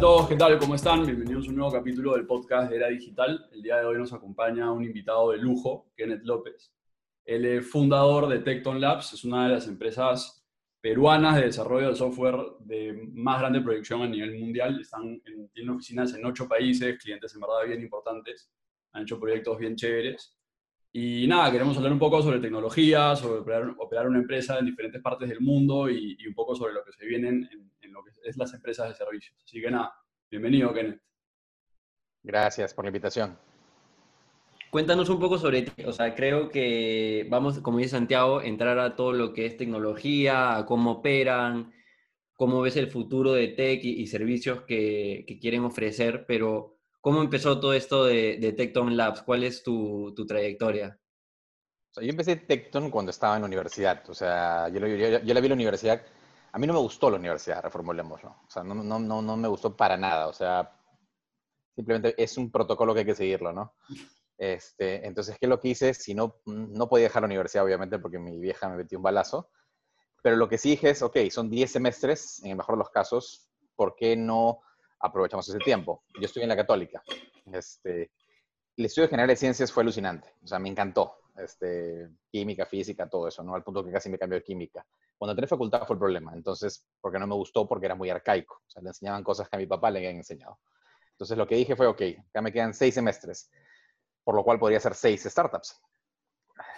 a todos, ¿qué tal? ¿Cómo están? Bienvenidos a un nuevo capítulo del podcast de Era Digital. El día de hoy nos acompaña un invitado de lujo, Kenneth López. Él es fundador de Tecton Labs, es una de las empresas peruanas de desarrollo de software de más grande proyección a nivel mundial. Están en, tienen oficinas en ocho países, clientes en verdad bien importantes, han hecho proyectos bien chéveres. Y nada, queremos hablar un poco sobre tecnología, sobre operar, una empresa en diferentes partes del mundo y, un poco sobre lo que se viene en, en, lo que es las empresas de servicios. Así que nada, bienvenido, Kenneth. Gracias por la invitación. Cuéntanos un poco sobre ti. O sea, creo que vamos, como dice Santiago, entrar a todo lo que es tecnología, a cómo operan, cómo ves el futuro de tech y, servicios que, quieren ofrecer, pero ¿cómo empezó todo esto de, de Tecton Labs? ¿Cuál es tu, trayectoria? yo empecé Tecton cuando estaba en la universidad. O sea, yo, yo, la vi en la universidad. A mí no me gustó la universidad, reformulémoslo. O sea, no, no, no, no me gustó para nada. O sea, simplemente es un protocolo que hay que seguirlo, ¿no? Este, entonces, ¿qué es lo que hice? Si no, no podía dejar la universidad, obviamente, porque mi vieja me metió un balazo. Pero lo que sí dije es, ok, son 10 semestres, en el mejor de los casos, ¿por qué no aprovechamos ese tiempo? Yo estoy en la católica. Este, el estudio general de ciencias fue alucinante, o sea, me encantó. Este, química, física, todo eso, ¿no? Al punto que casi me cambió de química. Cuando entré facultad fue el problema, entonces, porque no me gustó, porque era muy arcaico. O sea, le enseñaban cosas que a mi papá le habían enseñado. Entonces, lo que dije fue, ok, acá me quedan seis semestres por lo cual podría hacer seis startups.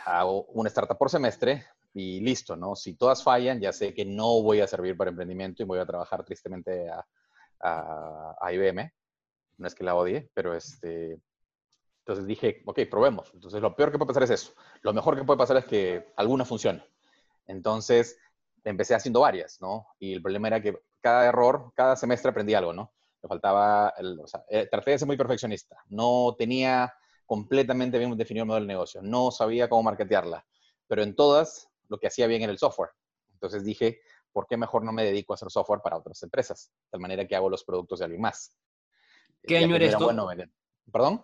Hago una startup por semestre y listo, ¿no? Si todas fallan, ya sé que no voy a servir para emprendimiento y voy a trabajar tristemente a, a, IBM. No es que la odie, pero este... Entonces dije, ok, probemos. Entonces lo peor que puede pasar es eso. Lo mejor que puede pasar es que alguna funcione. Entonces empecé haciendo varias, ¿no? Y el problema era que cada error, cada semestre aprendí algo, ¿no? Me faltaba, o sea, eh, traté de ser muy perfeccionista. No tenía completamente bien definido el modelo de negocio. No sabía cómo marketearla, pero en todas lo que hacía bien era el software. Entonces dije, ¿por qué mejor no me dedico a hacer software para otras empresas? De tal manera que hago los productos de alguien más. ¿Qué año era esto? ¿Perdón?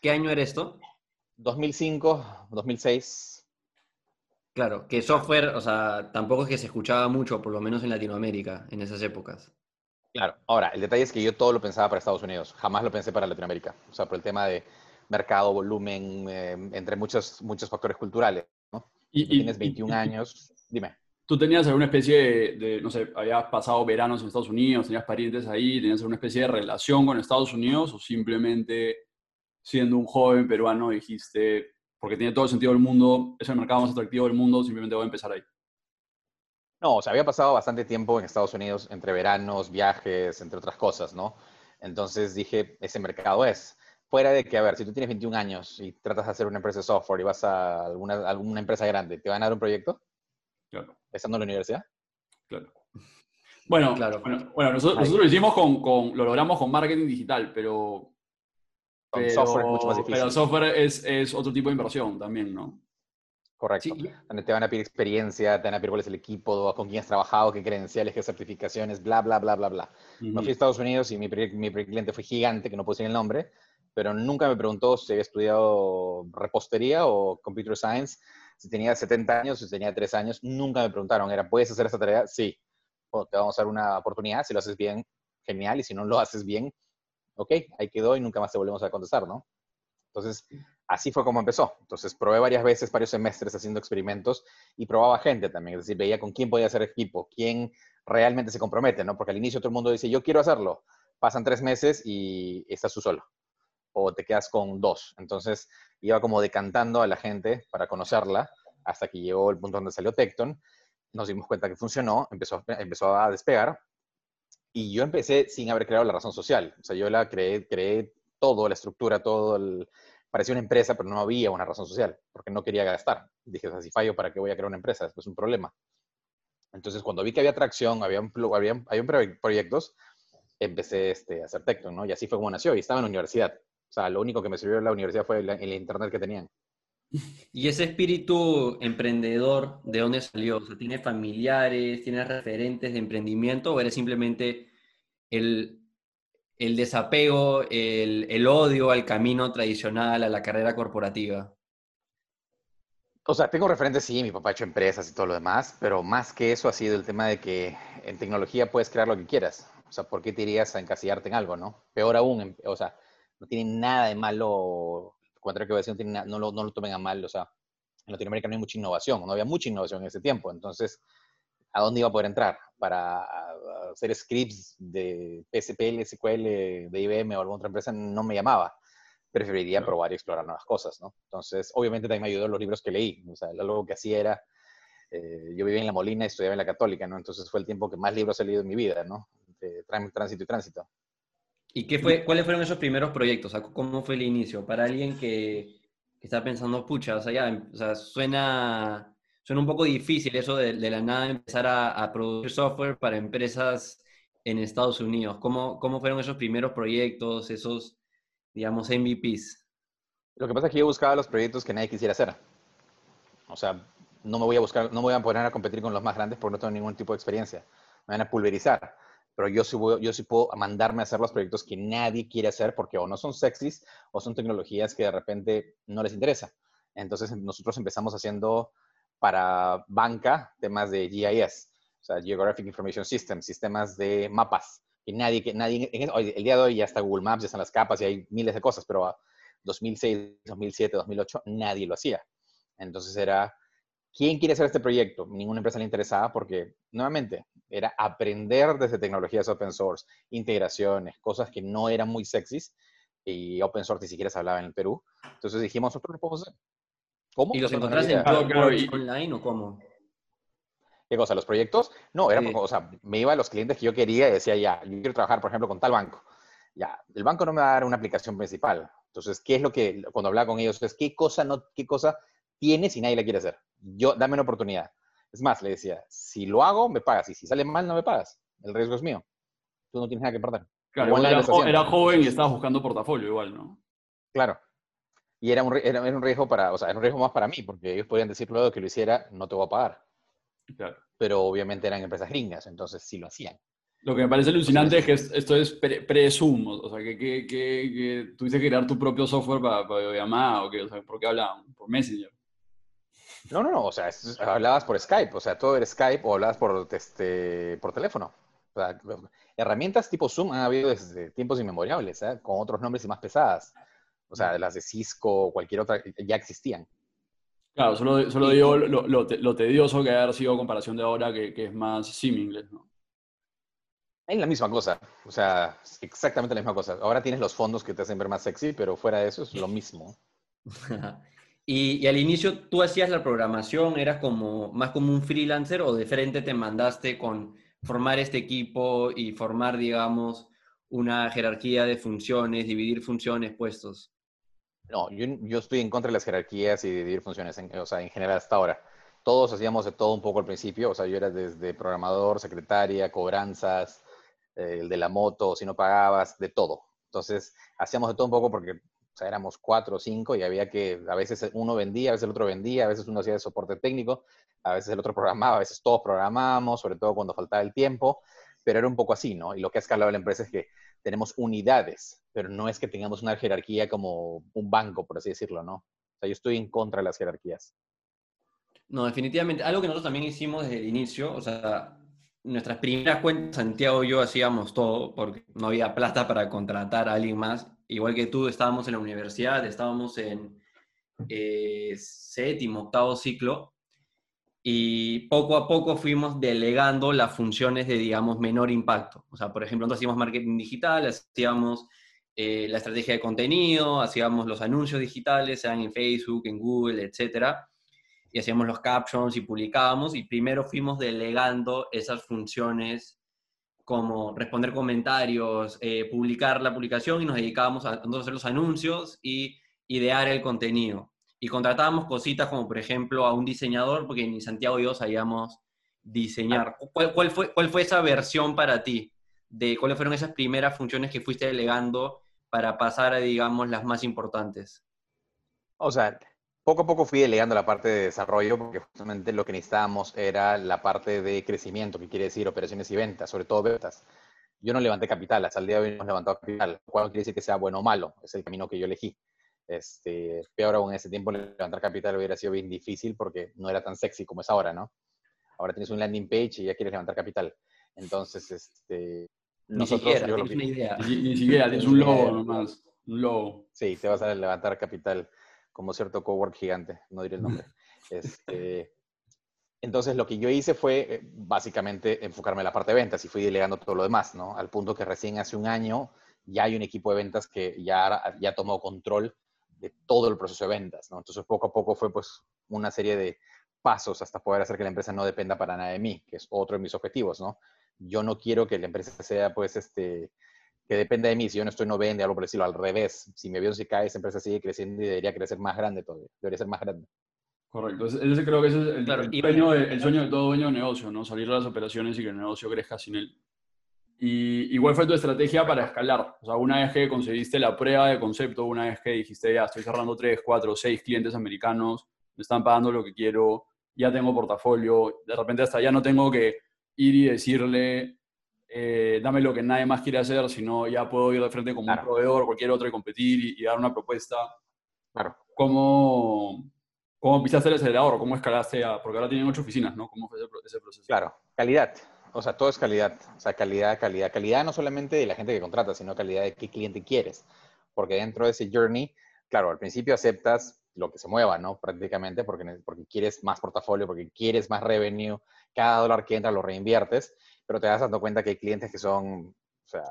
¿Qué año era esto? 2005, 2006. Claro, que software, o sea, tampoco es que se escuchaba mucho, por lo menos en Latinoamérica, en esas épocas. Claro, ahora, el detalle es que yo todo lo pensaba para Estados Unidos, jamás lo pensé para Latinoamérica. O sea, por el tema de mercado, volumen, eh, entre muchos, muchos factores culturales. ¿no? Y, tienes 21 años, dime. ¿Tú tenías alguna especie de, no sé, habías pasado veranos en Estados Unidos, tenías parientes ahí, tenías alguna especie de relación con Estados Unidos o simplemente siendo un joven peruano dijiste, porque tiene todo el sentido del mundo, es el mercado más atractivo del mundo, simplemente voy a empezar ahí? No, o sea, había pasado bastante tiempo en Estados Unidos entre veranos, viajes, entre otras cosas, ¿no? Entonces dije, ese mercado es fuera de que, a ver, si tú tienes 21 años y tratas de hacer una empresa de software y vas a alguna, alguna empresa grande, ¿te van a dar un proyecto? Claro. ¿Estando en la universidad? Claro. Bueno, claro. bueno, nosotros, lo hicimos con, con, lo logramos con marketing digital, pero... Con software es mucho más difícil. Pero el software es, es otro tipo de inversión también, ¿no? Correcto. Donde te van a pedir experiencia, te van a pedir cuál es el equipo, con quién has trabajado, qué credenciales, qué certificaciones, bla, bla, bla, bla, bla. Me fui a Estados Unidos y mi, mi cliente fue gigante, que no puse el nombre, pero nunca me preguntó si había estudiado repostería o computer science, si tenía 70 años, si tenía 3 años, nunca me preguntaron, era, ¿puedes hacer esta tarea? Sí, te vamos a dar una oportunidad, si lo haces bien, genial, y si no lo haces bien, ok, ahí quedó y nunca más te volvemos a contestar, ¿no? Entonces, así fue como empezó. Entonces, probé varias veces, varios semestres haciendo experimentos y probaba gente también, es decir, veía con quién podía hacer equipo, quién realmente se compromete, ¿no? Porque al inicio todo el mundo dice, yo quiero hacerlo, pasan tres meses y estás tú solo o te quedas con dos. Entonces iba como decantando a la gente para conocerla hasta que llegó el punto donde salió Tecton. Nos dimos cuenta que funcionó, empezó, empezó a despegar y yo empecé sin haber creado la razón social. O sea, yo la creé, creé todo, la estructura, todo el... Parecía una empresa, pero no había una razón social, porque no quería gastar. Dije, o sea, si fallo, ¿para qué voy a crear una empresa? Esto es un problema. Entonces, cuando vi que había atracción, había, había, había proyectos, empecé este, a hacer Tecton, ¿no? Y así fue como nació. Y estaba en la universidad. O sea, lo único que me sirvió en la universidad fue el, internet que tenían. ¿Y ese espíritu emprendedor, de dónde salió? O sea, ¿Tienes familiares, tienes referentes de emprendimiento o eres simplemente el, el desapego, el, el, odio al camino tradicional, a la carrera corporativa? O sea, tengo referentes, sí, mi papá ha hecho empresas y todo lo demás, pero más que eso ha sido el tema de que en tecnología puedes crear lo que quieras. O sea, ¿por qué te irías a encasillarte en algo, no? Peor aún, o sea, no tiene nada de malo, contrario que a decir, no, no, lo, no lo tomen a mal, o sea, en Latinoamérica no hay mucha innovación, no había mucha innovación en ese tiempo, entonces, ¿a dónde iba a poder entrar? Para hacer scripts de PSPL, SQL, de IBM o alguna otra empresa, no me llamaba. Preferiría probar y explorar nuevas cosas, ¿no? Entonces, obviamente también me ayudó los libros que leí, o sea, algo que hacía era, eh, yo vivía en La Molina y estudiaba en la Católica, ¿no? Entonces fue el tiempo que más libros he leído en mi vida, ¿no? De tránsito y tránsito. ¿Y qué fue, cuáles fueron esos primeros proyectos? ¿Cómo fue el inicio? Para alguien que, está pensando, pucha, ya, o sea, suena, suena un poco difícil eso de, la nada empezar a, producir software para empresas en Estados Unidos. ¿Cómo, ¿Cómo fueron esos primeros proyectos, esos, digamos, MVPs? Lo que pasa es que yo buscaba los proyectos que nadie quisiera hacer. O sea, no me voy a buscar, no me voy a poner a competir con los más grandes porque no tengo ningún tipo de experiencia. Me van a pulverizar pero yo sí, puedo mandarme a hacer los proyectos que nadie quiere hacer porque o no son sexys o son tecnologías que de repente no les interesa. Entonces nosotros empezamos haciendo para banca temas de GIS, o sea, Geographic Information System, sistemas de mapas, que nadie, que nadie, el día de hoy ya está Google Maps, ya están las capas y hay miles de cosas, pero 2006, 2007, 2008 nadie lo hacía. Entonces era ¿Quién quiere hacer este proyecto? Ninguna empresa le interesaba porque, nuevamente, era aprender desde tecnologías open source, integraciones, cosas que no eran muy sexys y open source ni siquiera se hablaba en el Perú. Entonces dijimos, nosotros lo podemos hacer. ¿Cómo? ¿Y los encontraste en Blockworks online o cómo? ¿Qué cosa? ¿Los proyectos? No, era, o sea, me iba a los clientes que yo quería y decía, ya, yo quiero trabajar, por ejemplo, con tal banco. Ya, el banco no me va a dar una aplicación principal. Entonces, ¿qué es lo que, cuando hablaba con ellos, es qué cosa, no, qué cosa tienes y nadie la quiere hacer. Yo, dame una oportunidad. Es más, le decía, si lo hago, me pagas. Y si sale mal, no me pagas. El riesgo es mío. Tú no tienes nada que perder. Claro, era, joven y estabas buscando portafolio igual, ¿no? Claro. Y era un, era, un riesgo para, o sea, era un riesgo más para mí, porque ellos podían decir luego que lo hiciera, no te voy a pagar. Claro. Pero obviamente eran empresas gringas, entonces sí lo hacían. Lo que me parece alucinante es que esto es pre-Zoom, o sea, que, que, que, tuviste que crear tu propio software para, para llamar o, qué, o sea, ¿por qué hablaban? Por Messenger. No, no, no, o sea, hablabas por Skype, o sea, todo era Skype o hablabas por, este, por teléfono. O sea, herramientas tipo Zoom han habido desde tiempos inmemoriales, ¿eh? con otros nombres y más pesadas. O sea, las de Cisco o cualquier otra ya existían. Claro, solo, solo digo lo, lo, tedioso que haber sido comparación de ahora que, que es más sim ¿no? Es la misma cosa, o sea, exactamente la misma cosa. Ahora tienes los fondos que te hacen ver más sexy, pero fuera de eso es lo mismo. Y, al inicio tú hacías la programación, eras como más como un freelancer o de frente te mandaste con formar este equipo y formar, digamos, una jerarquía de funciones, dividir funciones, puestos. No, yo, estoy en contra de las jerarquías y dividir funciones, o sea, en general hasta ahora. Todos hacíamos de todo un poco al principio, o sea, yo era desde programador, secretaria, cobranzas, eh, el de la moto, si no pagabas, de todo. Entonces, hacíamos de todo un poco porque o sea, éramos cuatro o cinco y había que, a veces uno vendía, a veces el otro vendía, a veces uno hacía de soporte técnico, a veces el otro programaba, a veces todos programábamos, sobre todo cuando faltaba el tiempo, pero era un poco así, ¿no? Y lo que ha escalado la empresa es que tenemos unidades, pero no es que tengamos una jerarquía como un banco, por así decirlo, ¿no? O sea, yo estoy en contra de las jerarquías. No, definitivamente. Algo que nosotros también hicimos desde el inicio, o sea, nuestras primeras cuentas, Santiago y yo hacíamos todo porque no había plata para contratar a alguien más. Igual que tú, estábamos en la universidad, estábamos en eh, séptimo, octavo ciclo y poco a poco fuimos delegando las funciones de, digamos, menor impacto. O sea, por ejemplo, nosotros hacíamos marketing digital, hacíamos eh, la estrategia de contenido, hacíamos los anuncios digitales, sean en Facebook, en Google, etcétera y hacíamos los captions y publicábamos y primero fuimos delegando esas funciones como responder comentarios, eh, publicar la publicación y nos dedicábamos a, hacer los anuncios y idear el contenido. Y contratábamos cositas como por ejemplo a un diseñador, porque ni Santiago y yo sabíamos diseñar. Ah. ¿Cuál, cuál, fue, ¿Cuál fue esa versión para ti? De cuáles fueron esas primeras funciones que fuiste delegando para pasar a, digamos, las más importantes? O sea, poco a poco fui delegando la parte de desarrollo porque justamente lo que necesitábamos era la parte de crecimiento, que quiere decir operaciones y ventas, sobre todo ventas. Yo no levanté capital, hasta el día de hoy no hemos levantado capital, lo cual no quiere decir que sea bueno o malo, es el camino que yo elegí. Este, peor aún en ese tiempo levantar capital hubiera sido bien difícil porque no era tan sexy como es ahora, ¿no? Ahora tienes un landing page y ya quieres levantar capital. Entonces, este, Ni siquiera, tienes una idea. Ni, siquiera, tienes un logo nomás, un logo. Sí, te vas a levantar capital como cierto cowork gigante, no diré el nombre. Este, entonces, lo que yo hice fue eh, básicamente enfocarme en la parte de ventas y fui delegando todo lo demás, ¿no? Al punto que recién hace un año ya hay un equipo de ventas que ya, ya tomó control de todo el proceso de ventas, ¿no? Entonces, poco a poco fue pues una serie de pasos hasta poder hacer que la empresa no dependa para nada de mí, que es otro de mis objetivos, ¿no? Yo no quiero que la empresa sea, pues, este, que dependa de mí. Si yo no estoy, no vende, algo por decirlo, al revés. Si mi avión se cae, esa empresa sigue creciendo y debería crecer más grande todavía. Debería ser más grande. Correcto. Ese creo que ese es el, sueño, de, el sueño de todo dueño de negocio, ¿no? Salir de las operaciones y que el negocio crezca sin él. Y igual fue tu estrategia para escalar. O sea, una vez que conseguiste la prueba de concepto, una vez que dijiste, ya estoy cerrando tres, cuatro, seis clientes americanos, me están pagando lo que quiero, ya tengo portafolio, de repente hasta ya no tengo que ir y decirle, eh, dame lo que nadie más quiere hacer, sino ya puedo ir de frente como un proveedor, cualquier otro y competir y, dar una propuesta. Claro. ¿Cómo, cómo pisaste el acelerador? ¿Cómo escalaste a...? Porque ahora tienen ocho oficinas, ¿no? ¿Cómo fue ese proceso? Claro, calidad. O sea, todo es calidad. O sea, calidad, calidad. Calidad no solamente de la gente que contrata, sino calidad de qué cliente quieres. Porque dentro de ese journey, claro, al principio aceptas lo que se mueva, ¿no? Prácticamente porque, porque quieres más portafolio, porque quieres más revenue, cada dólar que entra lo reinviertes, pero te das dando cuenta que hay clientes que son, o sea,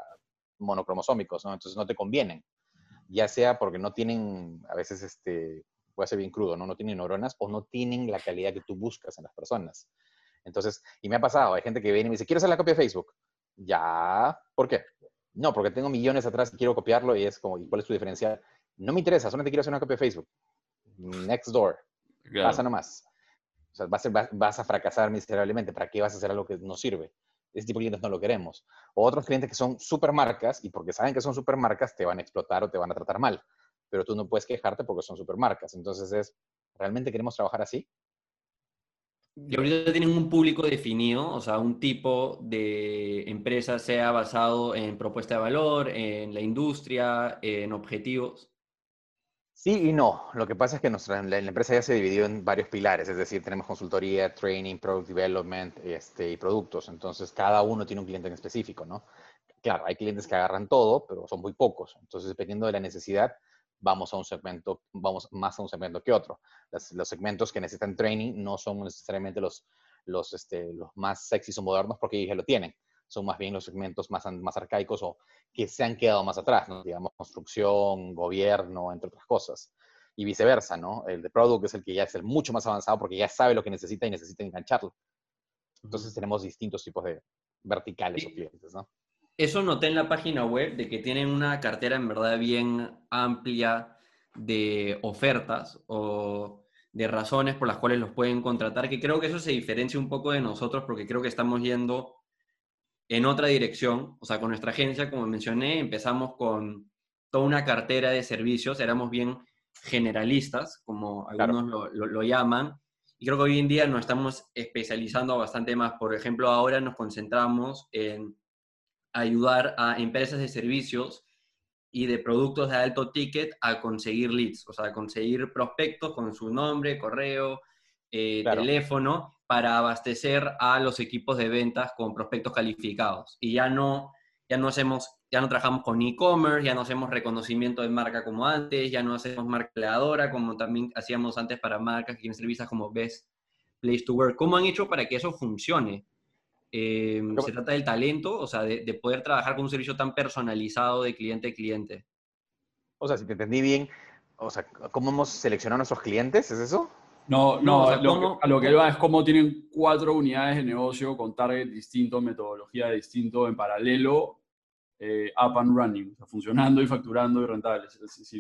monocromosómicos, ¿no? Entonces no te convienen, ya sea porque no tienen, a veces, este, puede ser bien crudo, ¿no? No tienen neuronas o no tienen la calidad que tú buscas en las personas. Entonces, y me ha pasado, hay gente que viene y me dice, quiero hacer la copia de Facebook. Ya, ¿por qué? No, porque tengo millones atrás y quiero copiarlo y es como, ¿cuál es tu diferencial? No me interesa, solamente quiero hacer una copia de Facebook. Next door. Pasa nomás. O sea, vas a, vas a fracasar miserablemente. ¿Para qué vas a hacer algo que no sirve? Ese tipo de clientes no lo queremos. O otros clientes que son supermarcas y porque saben que son supermarcas te van a explotar o te van a tratar mal. Pero tú no puedes quejarte porque son supermarcas. Entonces es, ¿realmente queremos trabajar así? Y ahorita tienen un público definido, o sea, un tipo de empresa sea basado en propuesta de valor, en la industria, en objetivos. Sí y no. Lo que pasa es que nuestra, la, empresa ya se dividió en varios pilares, es decir, tenemos consultoría, training, product development este, y productos. Entonces, cada uno tiene un cliente en específico, ¿no? Claro, hay clientes que agarran todo, pero son muy pocos. Entonces, dependiendo de la necesidad, vamos a un segmento, vamos más a un segmento que otro. los segmentos que necesitan training no son necesariamente los, los, este, los más sexys o modernos porque ya lo tienen son más bien los segmentos más, más arcaicos o que se han quedado más atrás, ¿no? digamos, construcción, gobierno, entre otras cosas. Y viceversa, ¿no? El de product es el que ya es el mucho más avanzado porque ya sabe lo que necesita y necesita engancharlo. Entonces tenemos distintos tipos de verticales o clientes, ¿no? Eso noté en la página web de que tienen una cartera en verdad bien amplia de ofertas o de razones por las cuales los pueden contratar, que creo que eso se diferencia un poco de nosotros porque creo que estamos yendo en otra dirección. O sea, con nuestra agencia, como mencioné, empezamos con toda una cartera de servicios, éramos bien generalistas, como algunos lo, llaman, y creo que hoy en día nos estamos especializando bastante más. Por ejemplo, ahora nos concentramos en ayudar a empresas de servicios y de productos de alto ticket a conseguir leads, o sea, a conseguir prospectos con su nombre, correo, eh, teléfono, para abastecer a los equipos de ventas con prospectos calificados. Y ya no, ya no hacemos, ya no trabajamos con e-commerce, ya no hacemos reconocimiento de marca como antes, ya no hacemos marca creadora como también hacíamos antes para marcas que tienen servicios como Best Place to Work. ¿Cómo han hecho para que eso funcione? Eh, se trata del talento, o sea, de, de, poder trabajar con un servicio tan personalizado de cliente a cliente. O sea, si te entendí bien, o sea, ¿cómo hemos seleccionado a nuestros clientes? ¿Es eso? No, no, a lo que va es cómo tienen cuatro unidades de negocio con target distinto, metodología distinto en paralelo, eh, up and running, funcionando y facturando y rentables,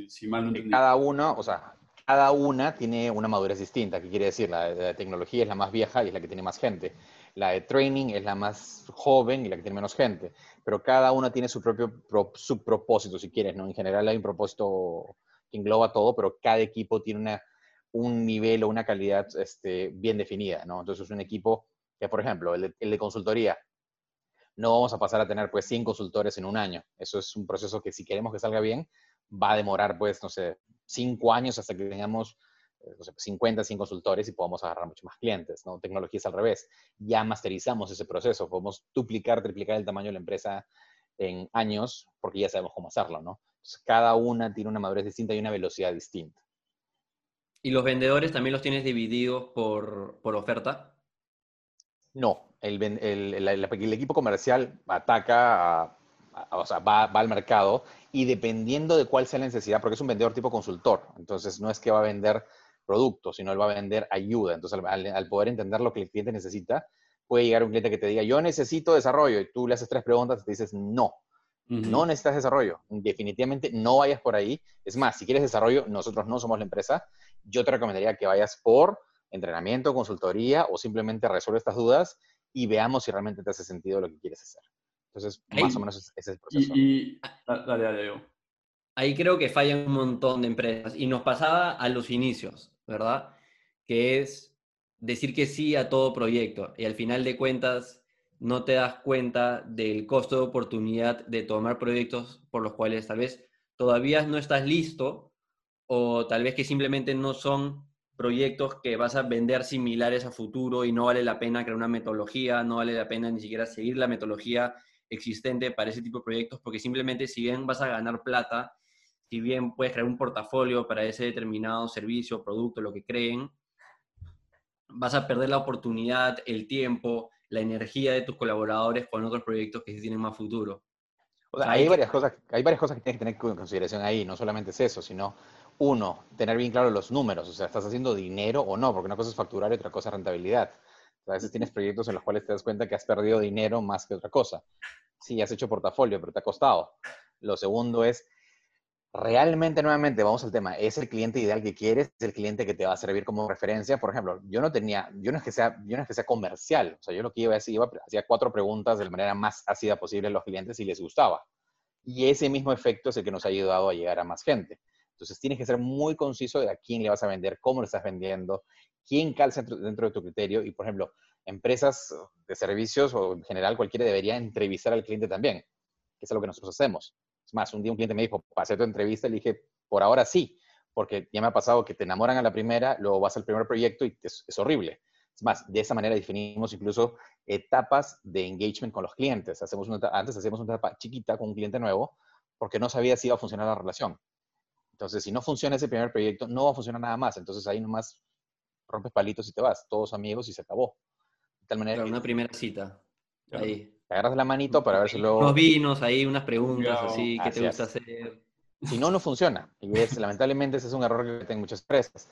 si, mal no entendí. Cada uno, o sea, cada una tiene una madurez distinta. ¿Qué quiere decir? La de, tecnología es la más vieja y es la que tiene más gente. La de training es la más joven y la que tiene menos gente. Pero cada una tiene su propio subpropósito, si quieres, ¿no? En general hay un propósito que engloba todo, pero cada equipo tiene una un nivel o una calidad este, bien definida, ¿no? Entonces es un equipo que, por ejemplo, el de, consultoría, no vamos a pasar a tener pues 100 consultores en un año. Eso es un proceso que si queremos que salga bien, va a demorar pues, no sé, 5 años hasta que tengamos eh, no sé, 50, 100 consultores y podamos agarrar muchos más clientes, ¿no? Tecnología es al revés. Ya masterizamos ese proceso, podemos duplicar, triplicar el tamaño de la empresa en años porque ya sabemos cómo hacerlo, ¿no? cada una tiene una madurez distinta y una velocidad distinta. ¿Y los vendedores también los tienes divididos por, por oferta? No, el, el, equipo comercial ataca, o sea, va, va, al mercado y dependiendo de cuál sea la necesidad, porque es un vendedor tipo consultor, entonces no es que va a vender productos, sino él va a vender ayuda. Entonces, al, poder entender lo que el cliente necesita, puede llegar un cliente que te diga, yo necesito desarrollo, y tú le haces tres preguntas y te dices, no, no necesitas desarrollo. Definitivamente no vayas por ahí. Es más, si quieres desarrollo, nosotros no somos la empresa. Yo te recomendaría que vayas por entrenamiento, consultoría o simplemente resuelve estas dudas y veamos si realmente te hace sentido lo que quieres hacer. Entonces, más o menos ese es el proceso. Y, dale, dale, Ahí creo que fallan un montón de empresas y nos pasaba a los inicios, ¿verdad? Que es decir que sí a todo proyecto y al final de cuentas no te das cuenta del costo de oportunidad de tomar proyectos por los cuales tal vez todavía no estás listo o tal vez que simplemente no son proyectos que vas a vender similares a futuro y no vale la pena crear una metodología, no vale la pena ni siquiera seguir la metodología existente para ese tipo de proyectos, porque simplemente si bien vas a ganar plata, si bien puedes crear un portafolio para ese determinado servicio, producto, lo que creen, vas a perder la oportunidad, el tiempo, la energía de tus colaboradores con otros proyectos que sí tienen más futuro. Hay, varias cosas, hay varias cosas que tienes que tener en consideración ahí, no solamente es eso, sino uno, tener bien claro los números, o sea, ¿estás haciendo dinero o no? Porque una cosa es facturar y otra cosa es rentabilidad. a veces tienes proyectos en los cuales te das cuenta que has perdido dinero más que otra cosa. Sí, has hecho portafolio, pero te ha costado. Lo segundo es, realmente, nuevamente, vamos al tema, ¿es el cliente ideal que quieres? ¿Es el cliente que te va a servir como referencia? Por ejemplo, yo no tenía, yo no es que sea, yo no es que sea comercial, o sea, yo lo que iba decir, iba, hacía cuatro preguntas de la manera más ácida posible a los clientes y les gustaba. Y ese mismo efecto es el que nos ha ayudado a llegar a más gente. Entonces, tienes que ser muy conciso de a quién le vas a vender, cómo lo estás vendiendo, quién calza dentro de tu criterio. Y, por ejemplo, empresas de servicios o en general cualquiera debería entrevistar al cliente también, que es lo que nosotros hacemos es más, un día un cliente me dijo, pasé tu entrevista, y le dije, por ahora sí, porque ya me ha pasado que te enamoran a la primera, luego vas al primer proyecto y es, horrible. Es más, de esa manera definimos incluso etapas de engagement con los clientes. Hacemos antes hacíamos una etapa chiquita con un cliente nuevo porque no sabía si iba a funcionar la relación. Entonces, si no funciona ese primer proyecto, no va a funcionar nada más. Entonces, ahí nomás rompes palitos y te vas. Todos amigos y se acabó. De tal manera una primera cita. Ahí. Te agarras la manito para ver si luego... Unos vinos ahí, unas preguntas así, ¿qué te gusta hacer? Si no, no funciona. Y es, lamentablemente ese es un error que tienen muchas empresas.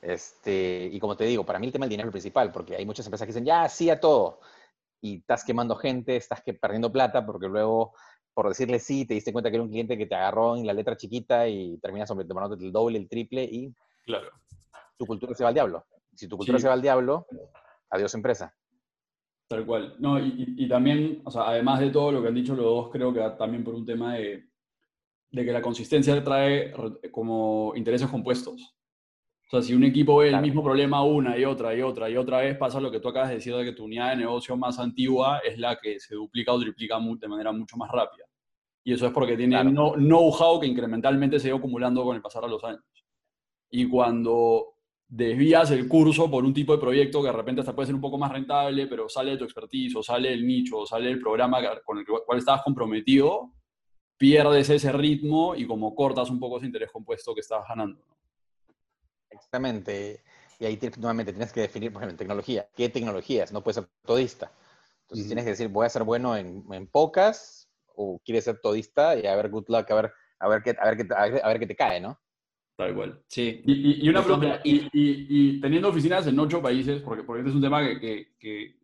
Este, y como te digo, para mí el tema del dinero es el principal, porque hay muchas empresas que dicen, ya, sí a todo. Y estás quemando gente, estás que, perdiendo plata, porque luego, por decirle sí, te diste cuenta que era un cliente que te agarró en la letra chiquita y terminas tomándote el doble, el triple, y claro. tu cultura se va al diablo. Si tu cultura se va al diablo, adiós empresa. Tal cual. No, y, también, o sea, además de todo lo que han dicho los dos, creo que también por un tema de, de que la consistencia trae como intereses compuestos. O sea, si un equipo ve el mismo problema una y otra y otra y otra vez, pasa lo que tú acabas de decir de que tu unidad de negocio más antigua es la que se duplica o triplica de manera mucho más rápida. Y eso es porque tiene know-how que incrementalmente se ha ido acumulando con el pasar de los años. Y cuando desvías el curso por un tipo de proyecto que de repente hasta puede ser un poco más rentable, pero sale de tu expertise, o sale el nicho, o sale el programa con el cual estabas comprometido, pierdes ese ritmo y como cortas un poco ese interés compuesto que estabas ganando. Exactamente. Y ahí nuevamente tienes que definir, por ejemplo, tecnología. ¿Qué tecnologías? No puedes ser todista. Entonces tienes que decir, voy a ser bueno en, en, pocas, o quieres ser todista y a ver, good luck, a ver, a ver, qué, a ver, qué, a ver qué te cae, ¿no? Tal cual. Sí. Y, una pregunta, y, teniendo oficinas en ocho países, porque, porque este es un tema que, que,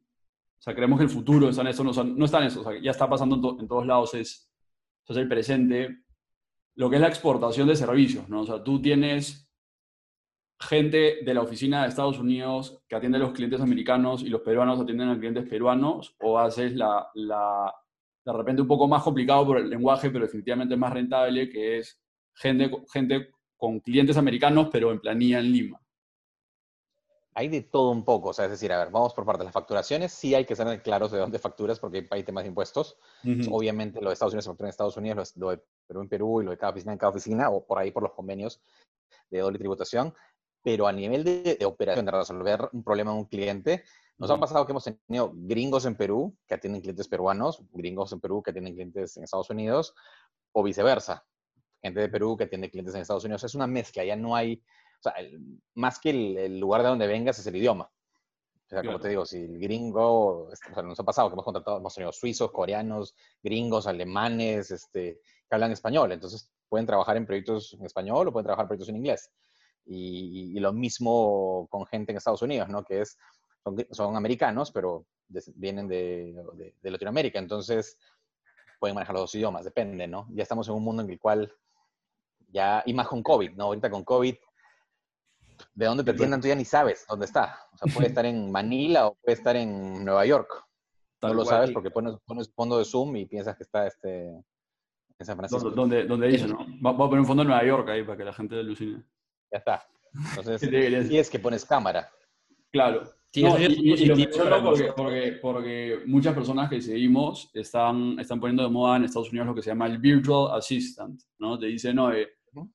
o sea, creemos que el futuro está en eso, no, no está en eso, o sea, ya está pasando en, todos lados, es, es el presente, lo que es la exportación de servicios, ¿no? O sea, tú tienes gente de la oficina de Estados Unidos que atiende a los clientes americanos y los peruanos atienden a clientes peruanos, o haces la, la, de repente un poco más complicado por el lenguaje, pero definitivamente más rentable, que es gente, gente con clientes americanos, pero en planilla en Lima. Hay de todo un poco, o sea, es decir, a ver, vamos por parte de las facturaciones, sí hay que ser claros de dónde facturas porque hay temas de impuestos. Obviamente lo de Estados Unidos se factura en Estados Unidos, lo de Perú en Perú y lo de cada oficina en cada oficina, o por ahí por los convenios de doble tributación. Pero a nivel de, operación, de resolver un problema de un cliente, Nos ha pasado que hemos tenido gringos en Perú que atienden clientes peruanos, gringos en Perú que atienden clientes en Estados Unidos, o viceversa. Gente de Perú que atiende clientes en Estados Unidos. Es una mezcla, ya no hay, o sea, más que el, lugar de donde vengas es el idioma. O sea, como te digo, si el gringo, o sea, nos ha pasado que hemos contratado, hemos tenido suizos, coreanos, gringos, alemanes, este, que hablan español. Entonces, pueden trabajar en proyectos en español o pueden trabajar en proyectos en inglés. Y, lo mismo con gente en Estados Unidos, ¿no? Que es, son, americanos, pero vienen de, de, Latinoamérica. Entonces, pueden manejar los dos idiomas, depende, ¿no? Ya estamos en un mundo en el cual ya, y más con COVID, ¿no? Ahorita con COVID, de dónde te atiendan tú ya ni sabes dónde está. O sea, puede estar en Manila o puede estar en Nueva York. no lo sabes porque pones, pones fondo de Zoom y piensas que está este, en San Francisco. Donde, donde dice, ¿no? Voy a poner un fondo en Nueva York ahí para que la gente alucine. Ya está. Entonces, sí es que pones cámara. Claro. Sí, y, lo menciono porque, porque, porque, muchas personas que seguimos están, están poniendo de moda en Estados Unidos lo que se llama el Virtual Assistant, ¿no? Te dicen, no, eh,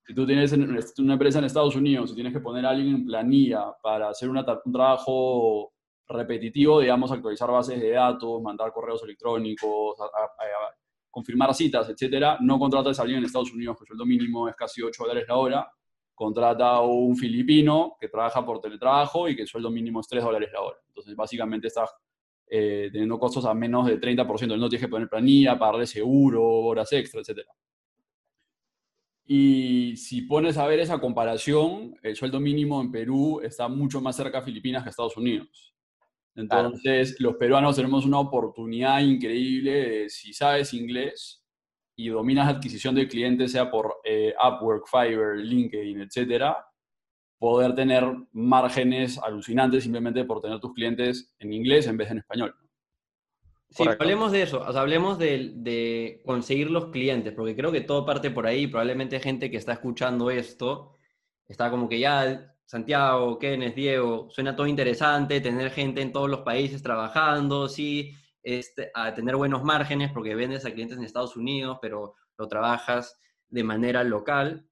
si tú tienes una empresa en Estados Unidos y tienes que poner a alguien en planilla para hacer un trabajo repetitivo, digamos, actualizar bases de datos, mandar correos electrónicos, confirmar citas, etcétera, no contratas a alguien en Estados Unidos, que el sueldo mínimo es casi 8 dólares la hora, contrata a un filipino que trabaja por teletrabajo y que el sueldo mínimo es 3 dólares la hora. Entonces, básicamente estás eh, teniendo costos a menos del 30%. No tienes que poner planilla, pagarle seguro, horas extra, etcétera. Y si pones a ver esa comparación, el sueldo mínimo en Perú está mucho más cerca a Filipinas que a Estados Unidos. Entonces, los peruanos tenemos una oportunidad increíble de, si sabes inglés y dominas adquisición de clientes, sea por eh, Upwork, Fiverr, LinkedIn, etcétera, poder tener márgenes alucinantes simplemente por tener tus clientes en inglés en vez de en español. Sí, hablemos de eso, hablemos de, conseguir los clientes, porque creo que todo parte por ahí. Probablemente gente que está escuchando esto está como que ya, Santiago, Kenneth, Diego, suena todo interesante, tener gente en todos los países trabajando, sí, este, a tener buenos márgenes porque vendes a clientes en Estados Unidos, pero lo trabajas de manera local.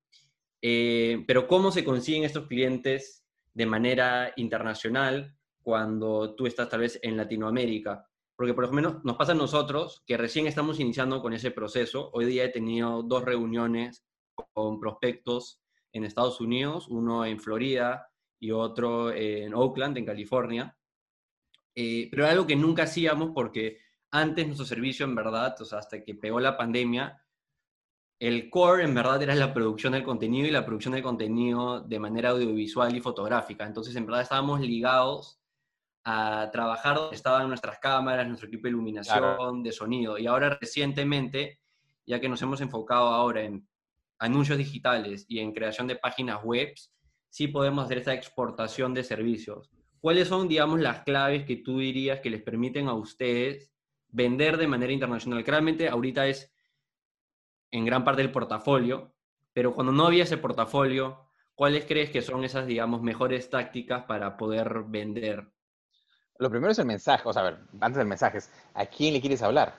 Eh, pero ¿cómo se consiguen estos clientes de manera internacional cuando tú estás tal vez en Latinoamérica? Porque por lo menos nos pasa a nosotros que recién estamos iniciando con ese proceso. Hoy día he tenido dos reuniones con prospectos en Estados Unidos, uno en Florida y otro en Oakland, en California. Eh, pero algo que nunca hacíamos porque antes nuestro servicio en verdad, o sea, hasta que pegó la pandemia, el core en verdad era la producción del contenido y la producción del contenido de manera audiovisual y fotográfica. Entonces, en verdad estábamos ligados a trabajar donde estaban nuestras cámaras, nuestro equipo de iluminación, de sonido. Y ahora recientemente, ya que nos hemos enfocado ahora en anuncios digitales y en creación de páginas web, sí podemos hacer esta exportación de servicios. ¿Cuáles son, digamos, las claves que tú dirías que les permiten a ustedes vender de manera internacional? Claramente ahorita es en gran parte del portafolio, pero cuando no había ese portafolio, ¿cuáles crees que son esas, digamos, mejores tácticas para poder vender? Lo primero es el mensaje, o sea, ver, antes del mensaje es, ¿a quién le quieres hablar?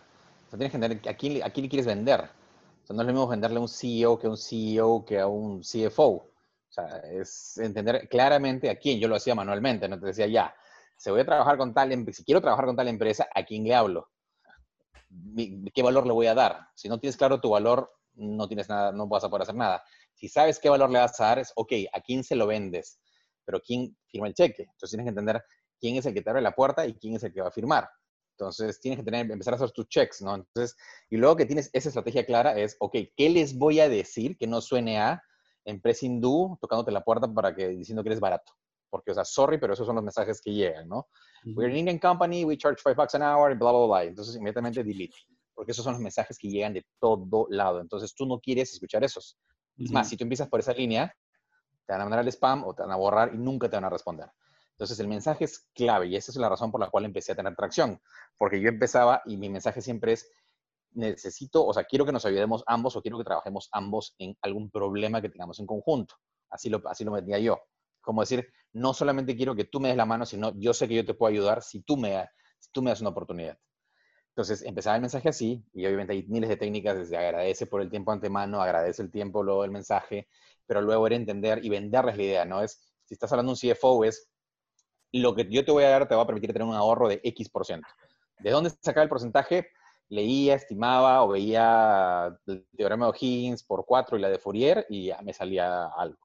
O sea, tienes que entender, ¿a quién, ¿a quién le quieres vender? O sea, no es lo mismo venderle a un CEO que a un CEO que a un CFO. O sea, es entender claramente a quién. Yo lo hacía manualmente, no te decía, ya, si voy a trabajar con tal, em, si quiero trabajar con tal empresa, ¿a quién le hablo? ¿Qué valor le voy a dar? Si no tienes claro tu valor, no tienes nada, no vas a poder hacer nada. Si sabes qué valor le vas a dar, es, ok, ¿a quién se lo vendes? Pero ¿quién firma el cheque? Entonces tienes que entender quién es el que te abre la puerta y quién es el que va a firmar. Entonces, tienes que tener, empezar a hacer tus checks, ¿no? Entonces, y luego que tienes esa estrategia clara es, ok, ¿qué les voy a decir que no suene a empresa hindú tocándote la puerta para que, diciendo que eres barato? Porque, o sea, sorry, pero esos son los mensajes que llegan, ¿no? We're an Indian company, we charge five bucks an hour, bla, bla, bla. Entonces, inmediatamente delete. Porque esos son los mensajes que llegan de todo lado. Entonces, tú no quieres escuchar esos. Es más, si tú empiezas por esa línea, te van a mandar al spam o te van a borrar y nunca te van a responder. Entonces el mensaje es clave y esa es la razón por la cual empecé a tener tracción, porque yo empezaba y mi mensaje siempre es, necesito, o sea, quiero que nos ayudemos ambos o quiero que trabajemos ambos en algún problema que tengamos en conjunto. Así lo, así lo metía yo. Como decir, no solamente quiero que tú me des la mano, sino yo sé que yo te puedo ayudar si tú me, si tú me das una oportunidad. Entonces empezaba el mensaje así, y obviamente hay miles de técnicas, desde agradece por el tiempo antemano, agradece el tiempo luego del mensaje, pero luego era entender y venderles la idea, ¿no? Es, si estás hablando de un CFO, es lo que yo te voy a dar te va a permitir tener un ahorro de X por ciento. ¿De dónde sacaba el porcentaje? Leía, estimaba o veía el teorema de O'Higgins por 4 y la de Fourier y ya me salía algo.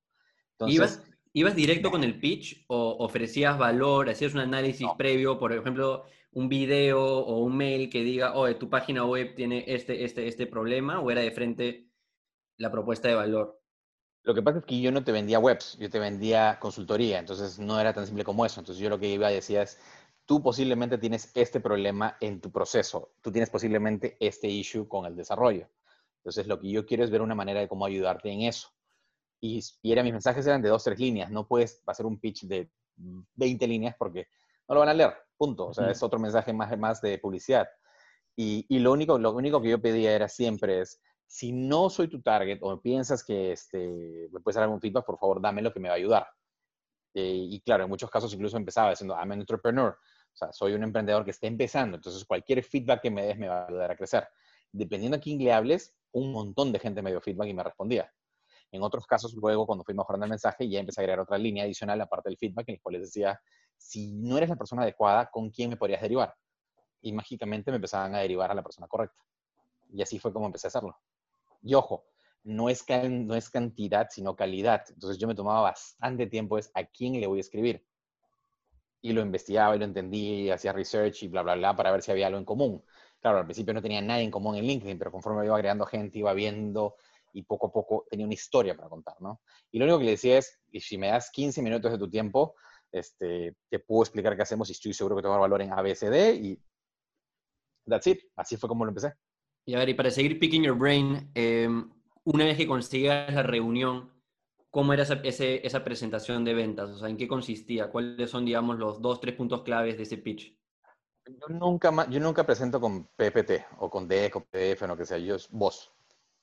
¿Ibas, ¿Ibas directo con el pitch o ofrecías valor, hacías un análisis previo, por ejemplo, un video o un mail que diga, oye, tu página web tiene este, este, este problema, o era de frente la propuesta de valor? Lo que pasa es que yo no te vendía webs, yo te vendía consultoría, entonces no era tan simple como eso. Entonces yo lo que iba a decir es, tú posiblemente tienes este problema en tu proceso, tú tienes posiblemente este issue con el desarrollo. Entonces lo que yo quiero es ver una manera de cómo ayudarte en eso. Y, y era, mis mensajes eran de dos, tres líneas, no puedes hacer un pitch de 20 líneas porque no lo van a leer, punto. O sea, es otro mensaje más, más de publicidad. Y, y, lo, único, lo único que yo pedía era siempre es, si no soy tu target o piensas que este, me puedes dar algún feedback, por favor, dame lo que me va a ayudar. Eh, y claro, en muchos casos incluso empezaba diciendo, I'm an entrepreneur. O sea, soy un emprendedor que está empezando. Entonces, cualquier feedback que me des me va a ayudar a crecer. Dependiendo a quién le hables, un montón de gente me dio feedback y me respondía. En otros casos, luego, cuando fui mejorando el mensaje, ya empecé a agregar otra línea adicional, aparte del feedback, en el cual les decía, si no eres la persona adecuada, ¿con quién me podrías derivar? Y mágicamente me empezaban a derivar a la persona correcta. Y así fue como empecé a hacerlo. Y ojo, no es, no es cantidad, sino calidad. Entonces yo me tomaba bastante tiempo es a quién le voy a escribir. Y lo investigaba y lo entendí, hacía research y bla, bla, bla, para ver si había algo en común. Claro, al principio no tenía nada en común en LinkedIn, pero conforme iba agregando gente, iba viendo y poco a poco tenía una historia para contar, ¿no? Y lo único que le decía es, si me das 15 minutos de tu tiempo, este, te puedo explicar qué hacemos y estoy seguro que te va a dar valor en ABCD y that's it. Así fue como lo empecé. Y a ver, y para seguir picking your brain, em, una vez que consigas la reunión, ¿cómo era esa, esa, presentación de ventas? O sea, ¿en qué consistía? ¿Cuáles son, digamos, los dos, tres puntos claves de ese pitch? Yo nunca, yo nunca presento con PPT o con DEC o PDF o lo que sea, yo es voz.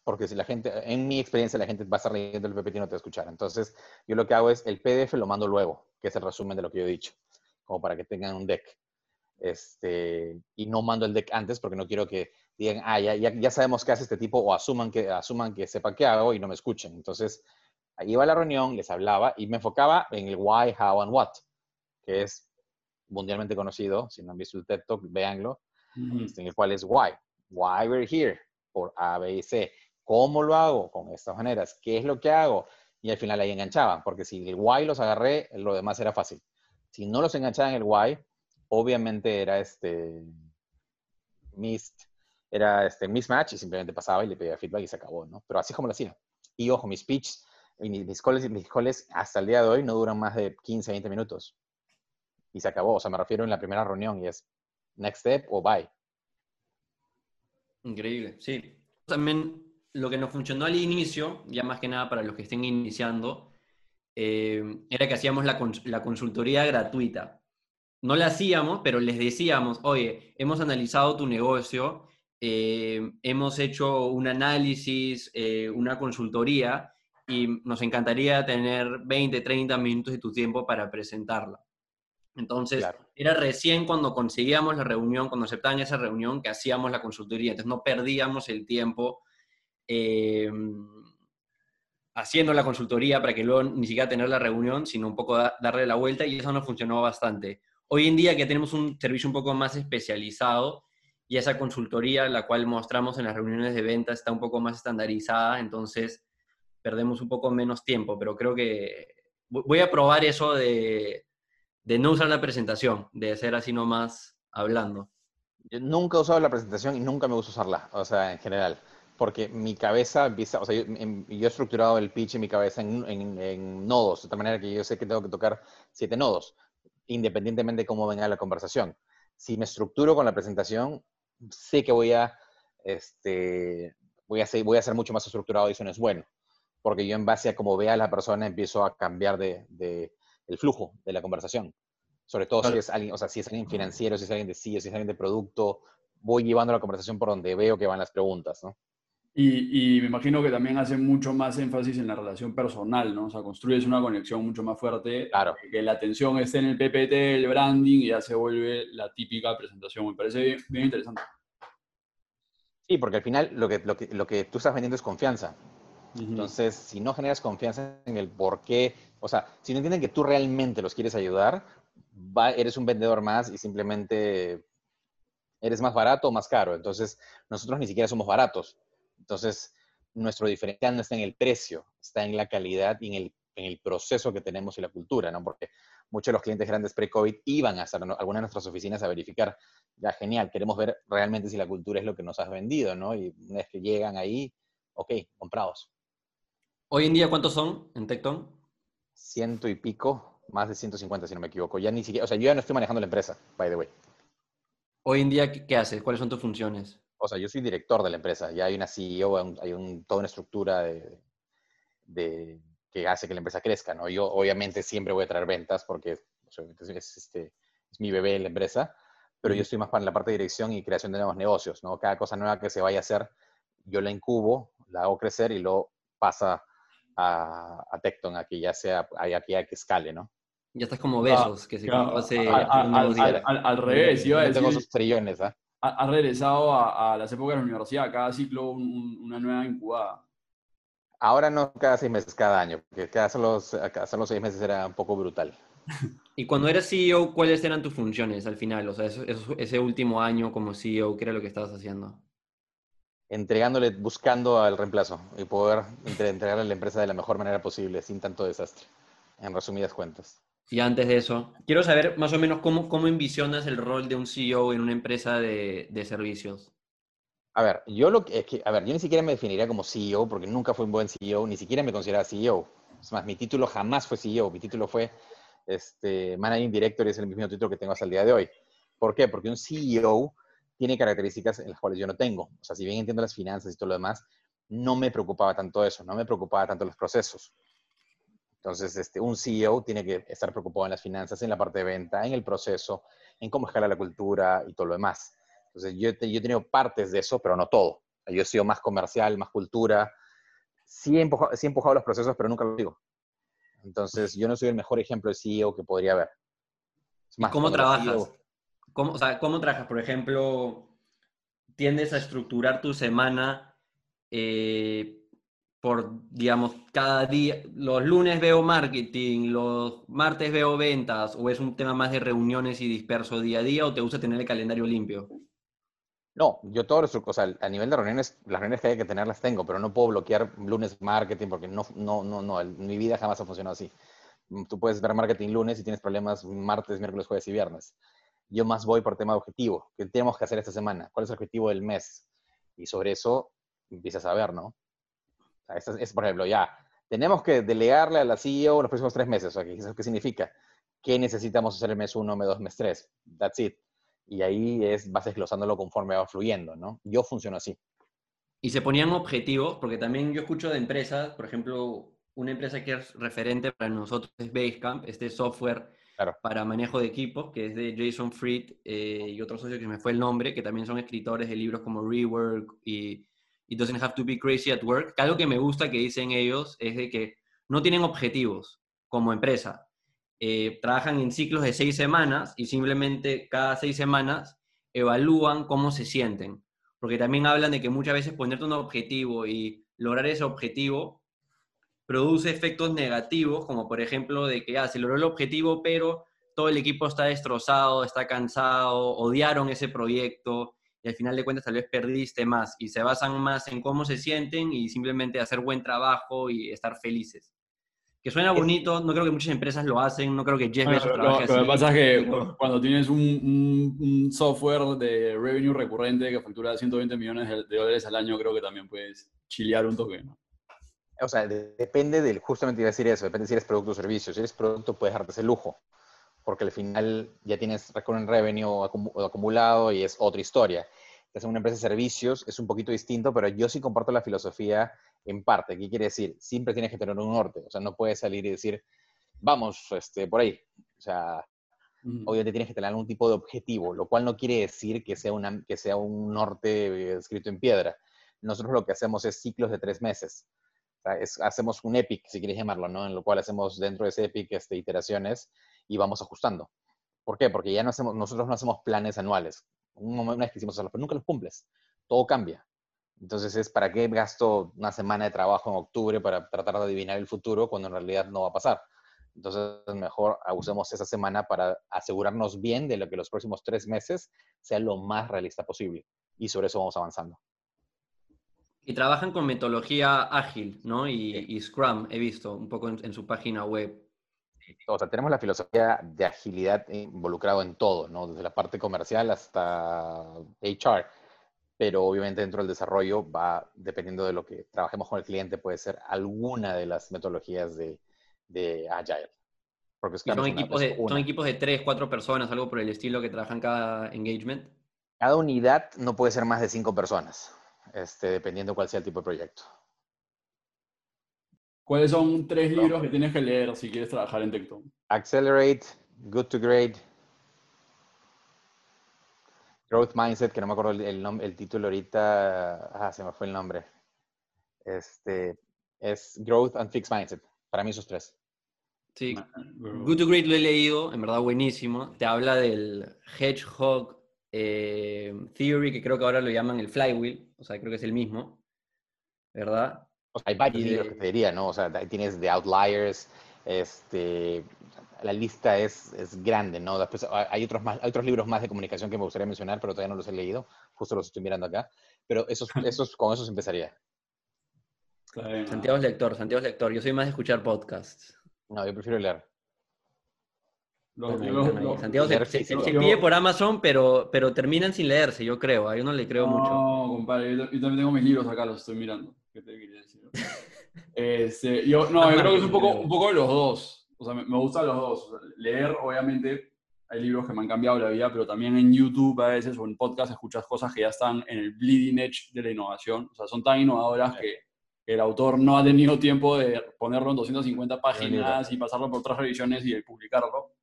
Porque si la gente, en mi experiencia, la gente va a estar leyendo el PPT y no te va a escuchar. Entonces, yo lo que hago es el PDF lo mando luego, que es el resumen de lo que yo he dicho, como para que tengan un deck. Este, y no mando el deck antes porque no quiero que digan, ah, ya, ya, sabemos qué hace este tipo o asuman que, asuman que sepa qué hago y no me escuchen. Entonces, ahí iba a la reunión, les hablaba y me enfocaba en el why, how and what, que es mundialmente conocido. Si no han visto el TED Talk, véanlo. Este, en el cual es why. Why we're here, por A, B y C. ¿Cómo lo hago? Con estas maneras. ¿Qué es lo que hago? Y al final ahí enganchaban, porque si el why los agarré, lo demás era fácil. Si no los enganchaba en el why, obviamente era este missed era este mismatch y simplemente pasaba y le pedía feedback y se acabó, ¿no? Pero así es como lo hacía. Y ojo, mis speech, mis, calls, mis calls hasta el día de hoy no duran más de 15, 20 minutos. Y se acabó. O sea, me refiero en la primera reunión y es next step o bye. Increíble, sí. También lo que nos funcionó al inicio, ya más que nada para los que estén iniciando, eh, era que hacíamos la, la consultoría gratuita. No la hacíamos, pero les decíamos, oye, hemos analizado tu negocio eh, hemos hecho un análisis, eh, una consultoría y nos encantaría tener 20, 30 minutos de tu tiempo para presentarla. Entonces, era recién cuando conseguíamos la reunión, cuando aceptaban esa reunión, que hacíamos la consultoría. Entonces, no perdíamos el tiempo eh, haciendo la consultoría para que luego ni siquiera tener la reunión, sino un poco darle la vuelta y eso nos funcionó bastante. Hoy en día que tenemos un servicio un poco más especializado, y esa consultoría, la cual mostramos en las reuniones de venta, está un poco más estandarizada, entonces perdemos un poco menos tiempo, pero creo que voy a probar eso de, de no usar la presentación, de hacer así nomás hablando. Nunca he usado la presentación y nunca me gusta usarla, o sea, en general, porque mi cabeza o sea, yo, he estructurado el pitch en mi cabeza en, en, en, nodos, de tal manera que yo sé que tengo que tocar siete nodos, independientemente de cómo venga la conversación. Si me estructuro con la presentación, sé que voy a, este, voy a, ser, voy a ser mucho más estructurado y eso no es bueno, porque yo en base a cómo vea a la persona empiezo a cambiar de, de el flujo de la conversación. Sobre todo si es alguien, o sea, si es alguien financiero, si es alguien de CEO, si es alguien de producto, voy llevando la conversación por donde veo que van las preguntas, ¿no? Y, y, me imagino que también hace mucho más énfasis en la relación personal, ¿no? O sea, construyes una conexión mucho más fuerte. Claro. Que la atención esté en el PPT, el branding, y ya se vuelve la típica presentación. Me parece bien, interesante. Sí, porque al final lo que, lo, que, lo que tú estás vendiendo es confianza. Entonces, si no generas confianza en el por qué, o sea, si no entienden que tú realmente los quieres ayudar, eres un vendedor más y simplemente eres más barato o más caro. Entonces, nosotros ni siquiera somos baratos. Entonces, nuestro diferencial no está en el precio, está en la calidad y en el, en el proceso que tenemos y la cultura, ¿no? Porque muchos de los clientes grandes pre-COVID iban a hacer algunas de nuestras oficinas a verificar, ya genial, queremos ver realmente si la cultura es lo que nos has vendido, ¿no? Y una vez que llegan ahí, ok, comprados. Hoy en día, ¿cuántos son en Tecton? Ciento y pico, más de 150 si no me equivoco. Ya ni siquiera, o sea, yo ya no estoy manejando la empresa, by the way. Hoy en día, ¿qué haces? ¿Cuáles son tus funciones? O sea, yo soy director de la empresa. Ya hay una CEO, hay un, toda una estructura de, que hace que la empresa crezca, ¿no? Yo obviamente siempre voy a traer ventas porque es, este, es mi bebé en la empresa, pero yo estoy más para la parte de dirección y creación de nuevos negocios, ¿no? Cada cosa nueva que se vaya a hacer, yo la incubo, la hago crecer y luego pasa a, a Tecton, a que ya sea, a, que, que escale, ¿no? Ya estás como besos, que se hace al, revés, iba a decir, tengo sus trillones, ¿ah? Ha regresado a, las épocas de la universidad, cada ciclo una nueva incubada. Ahora no cada seis meses, cada año, porque cada los seis meses era un poco brutal. Y cuando eras CEO, ¿cuáles eran tus funciones al final? O sea, ese último año como CEO, ¿qué era lo que estabas haciendo? Entregándole, buscando al reemplazo y poder entregarle a la empresa de la mejor manera posible, sin tanto desastre, en resumidas cuentas. Y antes de eso, quiero saber más o menos cómo, cómo envisionas el rol de un CEO en una empresa de, de servicios. A ver, yo lo que, a ver, yo ni siquiera me definiría como CEO porque nunca fui un buen CEO, ni siquiera me consideraba CEO. Es más, mi título jamás fue CEO, mi título fue este, Managing Director y es el mismo título que tengo hasta el día de hoy. ¿Por qué? Porque un CEO tiene características en las cuales yo no tengo. O sea, si bien entiendo las finanzas y todo lo demás, no me preocupaba tanto eso, no me preocupaba tanto los procesos. Entonces, este, un CEO tiene que estar preocupado en las finanzas, en la parte de venta, en el proceso, en cómo escala la cultura y todo lo demás. Entonces, yo, yo he tenido partes de eso, pero no todo. Yo he sido más comercial, más cultura. Sí he, empujado, sí he empujado los procesos, pero nunca lo digo. Entonces, yo no soy el mejor ejemplo de CEO que podría haber. ¿Cómo trabajas? ¿Cómo, o sea, ¿Cómo trabajas? Por ejemplo, tiendes a estructurar tu semana eh, por, digamos, cada día. Los lunes veo marketing, los martes veo ventas, o es un tema más de reuniones y disperso día a día, o te gusta tener el calendario limpio? No, yo todos los, o sea, a nivel de reuniones, las reuniones que hay que tener las tengo, pero no puedo bloquear lunes marketing porque no, no, no, no, mi vida jamás ha funcionado así. Tú puedes ver marketing lunes y tienes problemas martes, miércoles, jueves y viernes. Yo más voy por tema de objetivo. ¿Qué tenemos que hacer esta semana? ¿Cuál es el objetivo del mes? Y sobre eso empiezas a ver, ¿no? Sea, es, por ejemplo, ya, tenemos que delegarle a la CEO los próximos tres meses. O sea, ¿qué, ¿qué significa? ¿Qué necesitamos hacer el mes uno, mes dos, mes tres? That's it y ahí es, vas desglosándolo conforme va fluyendo, ¿no? Yo funciono así. Y se ponían objetivos, porque también yo escucho de empresas, por ejemplo, una empresa que es referente para nosotros es Basecamp, este software para manejo de equipos, que es de Jason Fried eh, y otro socio que me fue el nombre, que también son escritores de libros como Rework y It Doesn't Have to Be Crazy at Work. algo que me gusta que dicen ellos es de que no tienen objetivos como empresa, eh, trabajan en ciclos de seis semanas y simplemente cada seis semanas evalúan cómo se sienten. Porque también hablan de que muchas veces ponerte un objetivo y lograr ese objetivo produce efectos negativos, como por ejemplo de que ah, se logró el objetivo, pero todo el equipo está destrozado, está cansado, odiaron ese proyecto y al final de cuentas tal vez perdiste más y se basan más en cómo se sienten y simplemente hacer buen trabajo y estar felices que suena bonito, no creo que muchas empresas lo hacen, no creo que Jeff Bezos trabaje así. Lo que pasa es que cuando tienes un, software de revenue recurrente que factura 120 millones de dólares al año, creo que también puedes chilear un toque, ¿no? O sea, depende del, justamente iba a decir eso, depende si eres producto o servicio. Si eres producto, puedes darte ese lujo, porque al final ya tienes recurrent revenue acumulado y es otra historia. Entonces, una empresa de servicios es un poquito distinto, pero yo sí comparto la filosofía en parte. ¿Qué quiere decir? Siempre tienes que tener un norte. O sea, no puedes salir y decir, vamos, este, por ahí. O sea, obviamente tienes que tener algún tipo de objetivo, lo cual no quiere decir que sea, una, que sea un norte escrito en piedra. Nosotros lo que hacemos es ciclos de tres meses. O sea, hacemos un epic, si quieres llamarlo, ¿no? En lo cual hacemos dentro de ese epic este, iteraciones y vamos ajustando. ¿Por qué? Porque ya no hacemos, nosotros no hacemos planes anuales. Una vez que hicimos eso, pero nunca los cumples. Todo cambia. Entonces es, ¿para qué gasto una semana de trabajo en octubre para tratar de adivinar el futuro cuando en realidad no va a pasar? Entonces, mejor usemos esa semana para asegurarnos bien de lo que los próximos tres meses sea lo más realista posible. Y sobre eso vamos avanzando. Y trabajan con metodología ágil, ¿no? Y, Scrum, he visto un poco en, su página web. O sea, tenemos la filosofía de agilidad involucrado en todo, ¿no? Desde la parte comercial hasta HR. Pero obviamente dentro del desarrollo va, dependiendo de lo que trabajemos con el cliente, puede ser alguna de las metodologías de, de Agile. Porque son, equipos de, son equipos de tres, cuatro personas, algo por el estilo que trabajan cada engagement. Cada unidad no puede ser más de cinco personas este, dependiendo cuál sea el tipo de proyecto. ¿Cuáles son tres libros que tienes que leer si quieres trabajar en Tecton? Accelerate, Good to Great, Growth Mindset, que no me acuerdo el, el título ahorita, ah, se me fue el nombre. Este, es Growth and Fixed Mindset. Para mí esos tres. Sí, Good to Great lo he leído, en verdad buenísimo. Te habla del hedgehog eh, Theory, que creo que ahora lo llaman el Flywheel, o sea, creo que es el mismo, ¿verdad? Hay varios libros que te diría, ¿no? O sea, ahí tienes The Outliers, este, la lista es, es grande, ¿no? Después hay otros, más, hay otros libros más de comunicación que me gustaría mencionar, pero todavía no los he leído, justo los estoy mirando acá, pero esos, esos, con esos empezaría. Santiago es lector, Santiago es lector, yo soy más de escuchar podcasts. No, yo prefiero leer. Santiago se, pide por Amazon, pero, pero terminan sin leerse, yo creo. A uno le creo mucho. No, compadre, yo, también tengo mis libros acá, los estoy mirando. ¿Qué te quería decir? Este, yo, no, yo creo que es un poco, un poco de los dos. O sea, me, gustan los dos. leer, obviamente, hay libros que me han cambiado la vida, pero también en YouTube a veces o en podcast escuchas cosas que ya están en el bleeding edge de la innovación. O sea, son tan innovadoras que el autor no ha tenido tiempo de ponerlo en 250 páginas y pasarlo por otras revisiones y publicarlo.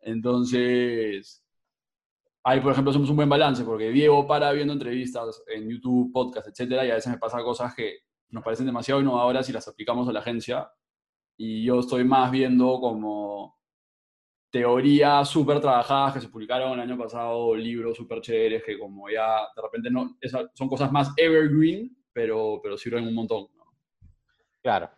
Entonces, ahí, por ejemplo, somos un buen balance, porque Diego para viendo entrevistas en YouTube, podcast, etcétera, y a veces me pasa cosas que nos parecen demasiado innovadoras y las aplicamos a la agencia. Y yo estoy más viendo como teorías súper trabajadas que se publicaron el año pasado, libros súper chéveres que como ya de repente no, son cosas más evergreen, pero, pero sirven un montón. Claro.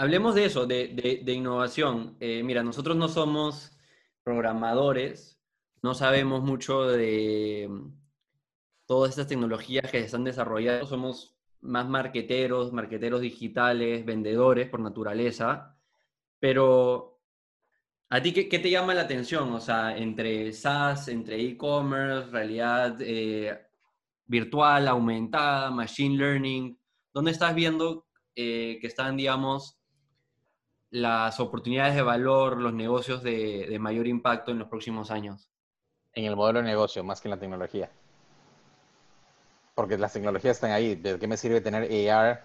Hablemos de eso, de, innovación. Eh, mira, nosotros no somos programadores, no sabemos mucho de mm, todas estas tecnologías que se están desarrollando, somos más marqueteros, marqueteros digitales, vendedores por naturaleza, pero ¿a ti qué, qué te llama la atención? O sea, entre SaaS, entre e-commerce, realidad eh, virtual, aumentada, machine learning, ¿dónde estás viendo eh, que están, digamos, las oportunidades de valor, los negocios de, mayor impacto en los próximos años? En el modelo de negocio, más que en la tecnología. Porque las tecnologías están ahí. ¿De qué me sirve tener AR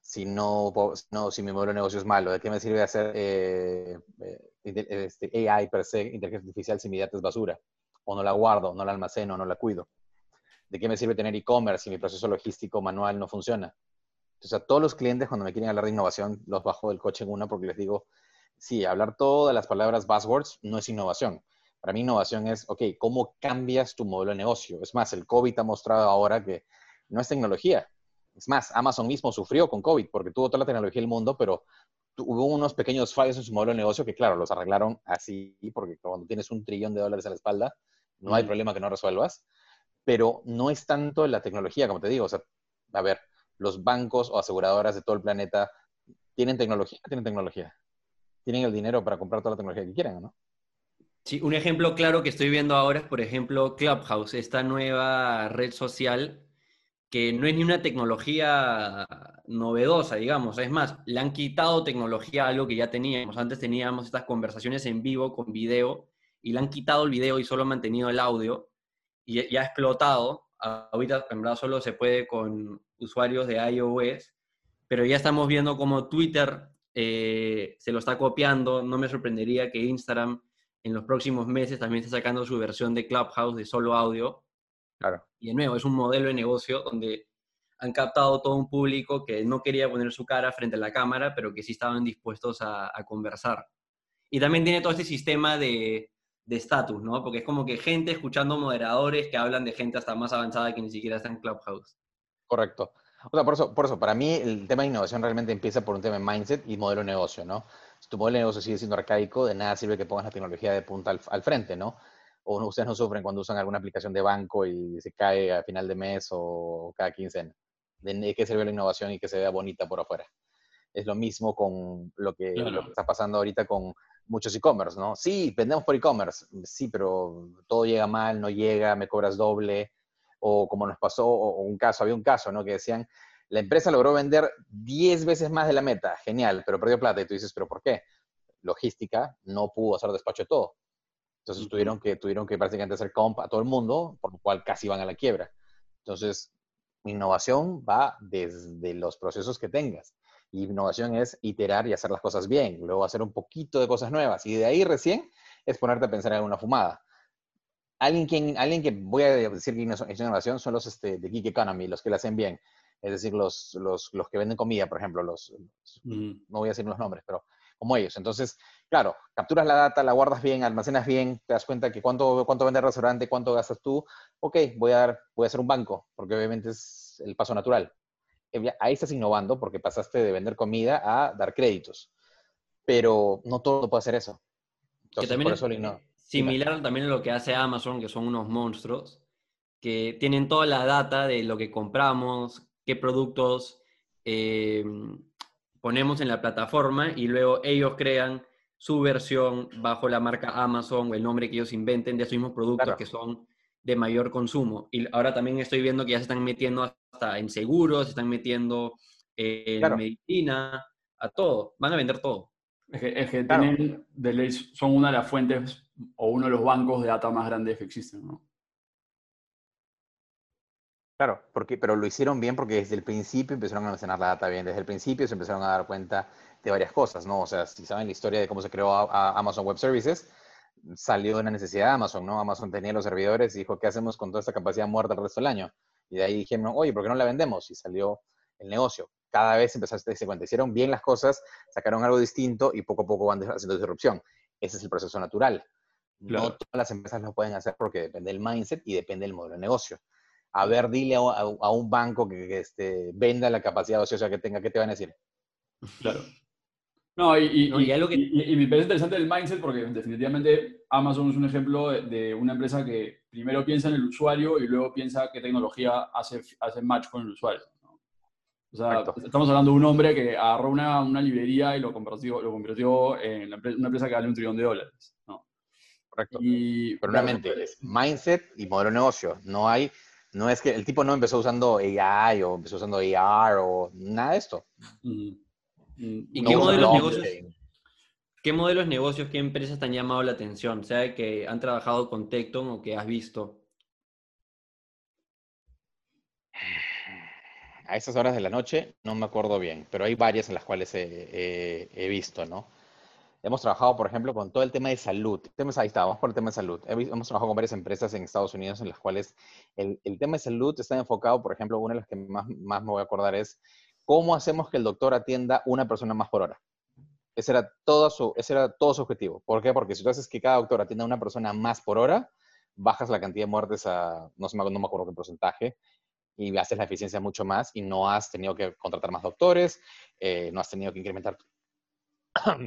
si no, no si mi modelo de negocio es malo? ¿De qué me sirve hacer eh, eh, este, AI per se, inteligencia artificial, si mi data es basura? O no la guardo, no la almaceno, no la cuido. ¿De qué me sirve tener e-commerce si mi proceso logístico manual no funciona? Entonces, a todos los clientes, cuando me quieren hablar de innovación, los bajo del coche en una porque les digo, sí, hablar todas las palabras buzzwords no es innovación. Para mí, innovación es, ok, ¿cómo cambias tu modelo de negocio? Es más, el COVID ha mostrado ahora que no es tecnología. Es más, Amazon mismo sufrió con COVID porque tuvo toda la tecnología del mundo, pero hubo unos pequeños fallos en su modelo de negocio que, claro, los arreglaron así, porque cuando tienes un trillón de dólares a la espalda, no hay problema que no resuelvas. Pero no es tanto la tecnología, como te digo. O sea, a ver, los bancos o aseguradoras de todo el planeta tienen tecnología, tienen tecnología. Tienen el dinero para comprar toda la tecnología que quieran, ¿no? Sí, un ejemplo claro que estoy viendo ahora es, por ejemplo, Clubhouse, esta nueva red social que no es ni una tecnología novedosa, digamos. Es más, le han quitado tecnología a algo que ya teníamos. Antes teníamos estas conversaciones en vivo con video y le han quitado el video y solo han mantenido el audio y ya ha explotado. Ahorita en verdad solo se puede con usuarios de iOS, pero ya estamos viendo cómo Twitter eh, se lo está copiando. No me sorprendería que Instagram en los próximos meses también esté sacando su versión de Clubhouse de solo audio. Claro. Y de nuevo, es un modelo de negocio donde han captado todo un público que no quería poner su cara frente a la cámara, pero que sí estaban dispuestos a, conversar. Y también tiene todo este sistema de estatus, ¿no? Porque es como que gente escuchando moderadores que hablan de gente hasta más avanzada que ni siquiera está en Clubhouse. Correcto. O sea, por eso, por eso, para mí el tema de innovación realmente empieza por un tema de mindset y modelo de negocio, ¿no? Si tu modelo de negocio sigue siendo arcaico, de nada sirve que pongas la tecnología de punta al, frente, ¿no? O ustedes no sufren cuando usan alguna aplicación de banco y se cae a final de mes o cada quincena. ¿De qué sirve la innovación y que se vea bonita por afuera? Es lo mismo con lo que, lo que está pasando ahorita con muchos e-commerce, ¿no? Sí, vendemos por e-commerce, sí, pero todo llega mal, no llega, me cobras doble, o como nos pasó, o un caso, había un caso, ¿no? Que decían, la empresa logró vender 10 veces más de la meta, genial, pero perdió plata. Y tú dices, ¿pero por qué? Logística, no pudo hacer despacho de todo. Entonces tuvieron que, tuvieron que prácticamente hacer comp a todo el mundo, por lo cual casi van a la quiebra. Entonces, innovación va desde los procesos que tengas. Y innovación es iterar y hacer las cosas bien, luego hacer un poquito de cosas nuevas. Y de ahí recién es ponerte a pensar en una fumada alguien que, alguien que voy a decir que es innovación son los este, de Geek Economy, los que lo hacen bien. Es decir, los, los, los que venden comida, por ejemplo, los, no voy a decir los nombres, pero como ellos. Entonces, claro, capturas la data, la guardas bien, almacenas bien, te das cuenta que cuánto, cuánto vende el restaurante, cuánto gastas tú. Ok, voy a, dar, voy a hacer un banco, porque obviamente es el paso natural. Ahí estás innovando porque pasaste de vender comida a dar créditos. Pero no todo puede hacer eso. Entonces, por eso lo Similar también a lo que hace Amazon, que son unos monstruos, que tienen toda la data de lo que compramos, qué productos eh, ponemos en la plataforma y luego ellos crean su versión bajo la marca Amazon o el nombre que ellos inventen de esos mismos productos que son de mayor consumo. Y ahora también estoy viendo que ya se están metiendo hasta en seguros, se están metiendo en medicina, a todo. Van a vender todo. Es que, tienen, de son una de las fuentes o uno de los bancos de data más grandes que existen, ¿no? Claro, porque, pero lo hicieron bien porque desde el principio empezaron a almacenar la data bien. Desde el principio se empezaron a dar cuenta de varias cosas, ¿no? O sea, si saben la historia de cómo se creó Amazon Web Services, salió de una necesidad de Amazon, ¿no? Amazon tenía los servidores y dijo, ¿qué hacemos con toda esta capacidad muerta el resto del año? Y de ahí dijeron, oye, ¿por qué no la vendemos? Y salió el negocio. Cada vez empezaron a darse cuenta, hicieron bien las cosas, sacaron algo distinto y poco a poco van haciendo disrupción. Ese es el proceso natural. No todas las empresas lo pueden hacer porque depende del mindset y depende del modelo de negocio. A ver, dile a, un banco que, este, venda la capacidad ociosa que tenga, ¿qué te van a decir? Claro. No, y, me parece interesante el mindset porque definitivamente Amazon es un ejemplo de, una empresa que primero piensa en el usuario y luego piensa qué tecnología hace, hace match con el usuario. O sea, estamos hablando de un hombre que agarró una, una librería y lo convirtió, lo convirtió en una empresa que vale un trillón de dólares. ¿no? Correcto. Y, Pero nuevamente, es mindset y modelo de negocio. No hay, no es que el tipo no empezó usando AI o empezó usando AR o nada de esto. ¿Y qué modelos negocios? ¿Qué modelos negocios, qué empresas te han llamado la atención? Sea, que han trabajado con Tecton o que has visto. A esas horas de la noche no me acuerdo bien, pero hay varias en las cuales he visto, ¿no? Hemos trabajado, por ejemplo, con todo el tema de salud. Temas, ahí está, vamos por el tema de salud. Hemos trabajado con varias empresas en Estados Unidos en las cuales el, el tema de salud está enfocado, por ejemplo, una de las que más, más me voy a acordar es cómo hacemos que el doctor atienda una persona más por hora. Ese era, todo su, ese era todo su objetivo. ¿Por qué? Porque si tú haces que cada doctor atienda a una persona más por hora, bajas la cantidad de muertes a, no, sé, no me acuerdo qué porcentaje, y haces la eficiencia mucho más y no has tenido que contratar más doctores, eh, no has tenido que incrementar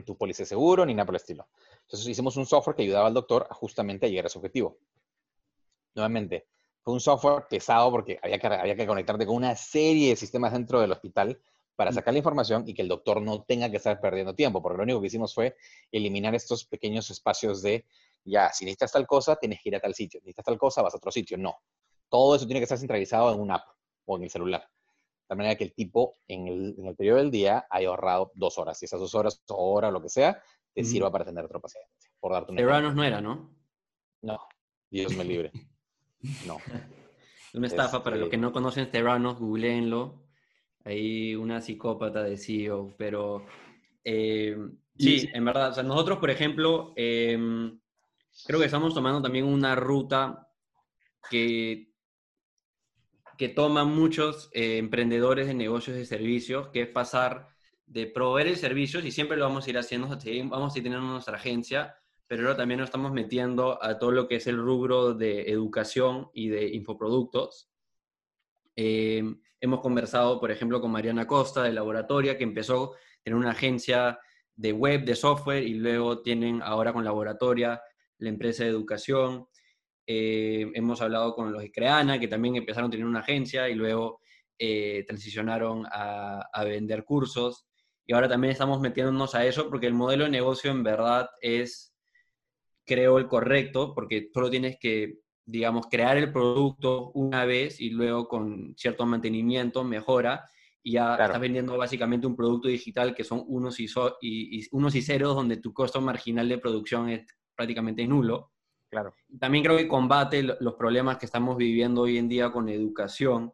tu póliza de seguro, ni nada por el estilo. Entonces hicimos un software que ayudaba al doctor justamente a llegar a ese objetivo. Nuevamente, fue un software pesado porque había que, había que conectarte con una serie de sistemas dentro del hospital para sacar la información y que el doctor no tenga que estar perdiendo tiempo, porque lo único que hicimos fue eliminar estos pequeños espacios de, ya, si necesitas tal cosa, tienes que ir a tal sitio, necesitas tal cosa, vas a otro sitio. No, todo eso tiene que estar centralizado en una app o en el celular. De manera que el tipo en el, periodo del día haya ahorrado dos horas. Y esas dos horas o hora, lo que sea, te sirva para atender a otro paciente. Por darte no era, ¿no? No, Dios me libre. No. Una estafa, para los que no conocen Terranos, googleenlo. Hay una psicópata de CEO, pero eh, sí, en verdad. O sea, nosotros, por ejemplo, em, creo que estamos tomando también una ruta que que toman muchos eh, emprendedores de negocios de servicios, que es pasar de proveer el servicio, y siempre lo vamos a ir haciendo, vamos a ir teniendo nuestra agencia, pero ahora también nos estamos metiendo a todo lo que es el rubro de educación y de infoproductos. Eh, hemos conversado, por ejemplo, con Mariana Costa de Laboratoria, que empezó a una agencia de web, de software, y luego tienen ahora con Laboratoria la empresa de educación. Eh, hemos hablado con los de que también empezaron a tener una agencia y luego eh, transicionaron a, vender cursos. Y ahora también estamos metiéndonos a eso porque el modelo de negocio en verdad es, creo, el correcto, porque solo tienes que, digamos, crear el producto una vez y luego con cierto mantenimiento mejora y ya estás vendiendo básicamente un producto digital que son unos y, y, y, unos y ceros donde tu costo marginal de producción es prácticamente nulo. Claro. También creo que combate los problemas que estamos viviendo hoy en día con educación,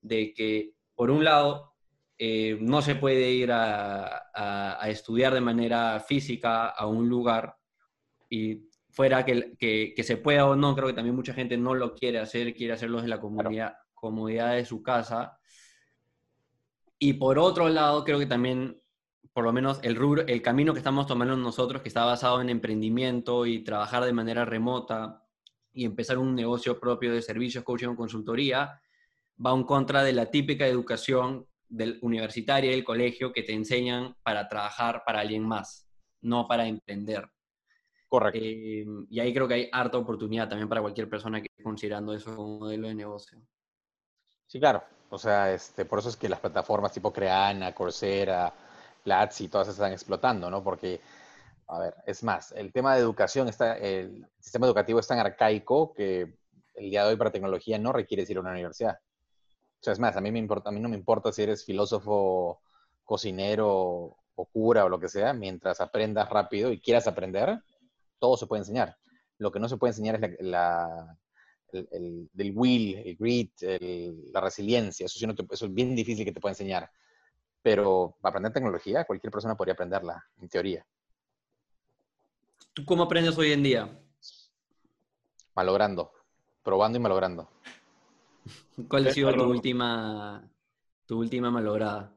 de que, por un lado, eh, no se puede ir a, a, a, estudiar de manera física a un lugar y fuera que, que, que, se pueda o no, creo que también mucha gente no lo quiere hacer, quiere hacerlo desde la comunidad, claro. comodidad de su casa. Y por otro lado, creo que también por lo menos el, rubro, el camino que estamos tomando nosotros, que está basado en emprendimiento y trabajar de manera remota y empezar un negocio propio de servicios, coaching o consultoría, va en contra de la típica educación del universitaria del colegio que te enseñan para trabajar para alguien más, no para emprender. Correcto. Eh, y ahí creo que hay harta oportunidad también para cualquier persona que esté considerando eso como modelo de negocio. Sí, claro. O sea, este, por eso es que las plataformas tipo Creana, Coursera, Platzi todas están explotando, ¿no? Porque, a ver, es más, el tema de educación, está, el sistema educativo es tan arcaico que el día de hoy para tecnología no requieres ir a una universidad. O sea, es más, a mí, me importa, a mí no me importa si eres filósofo, cocinero o cura o lo que sea, mientras aprendas rápido y quieras aprender, todo se puede enseñar. Lo que no se puede enseñar es la, la el, el, el, will, el grit, el, la resiliencia. Eso, sí no te, eso es bien difícil que te pueda enseñar. Pero para aprender tecnología, cualquier persona podría aprenderla, en teoría. ¿Tú cómo aprendes hoy en día? Malogrando, probando y malogrando. ¿Cuál ha sido tu última, tu última malograda?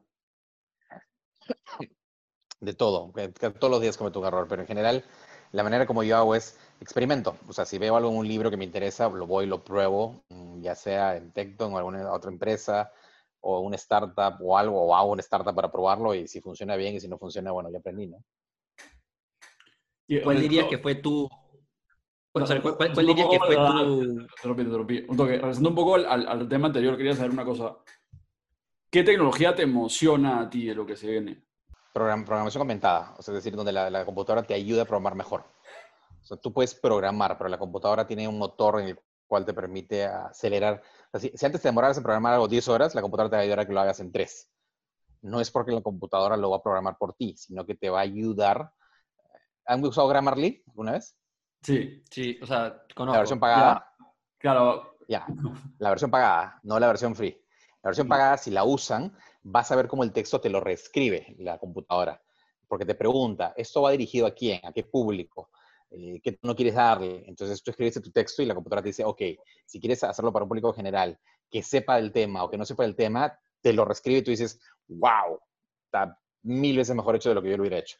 De todo, todos los días cometo un error, pero en general la manera como yo hago es experimento. O sea, si veo algo en un libro que me interesa, lo voy y lo pruebo, mm, ya sea en Tecton o alguna otra empresa, o una startup o algo, o hago una startup para probarlo y si funciona bien y si no funciona, bueno, ya aprendí, ¿no? ¿Cuál dirías que fue tu... Bueno, ¿cuál, cuál, cuál dirías que fue tu... Un toque. Regresando un poco al, al, al, tema anterior, quería saber una cosa. ¿Qué tecnología te emociona a ti de lo que se viene? Program, programación aumentada, o sea, es decir, donde la, la, computadora te ayuda a programar mejor. O sea, tú puedes programar, pero la computadora tiene un motor en el cual te permite acelerar. O sea, si, si, antes te demoraras en programar algo 10 horas, la computadora te va a ayudar a que lo hagas en 3. No es porque la computadora lo va a programar por ti, sino que te va a ayudar. ¿Han usado Grammarly alguna vez? Sí, sí, o sea, conozco. La versión pagada. Ya, claro. Ya, la versión pagada, no la versión free. La versión pagada, si la usan, vas a ver cómo el texto te lo reescribe la computadora. Porque te pregunta, ¿esto va dirigido a quién? ¿A qué público? Eh, ¿Qué no quieres darle? Entonces tú escribes tu texto y la computadora te dice, ok, si quieres hacerlo para un público general, que sepa del tema o que no sepa del tema, te lo reescribe y tú dices, wow, está mil veces mejor hecho de lo que yo lo hubiera hecho.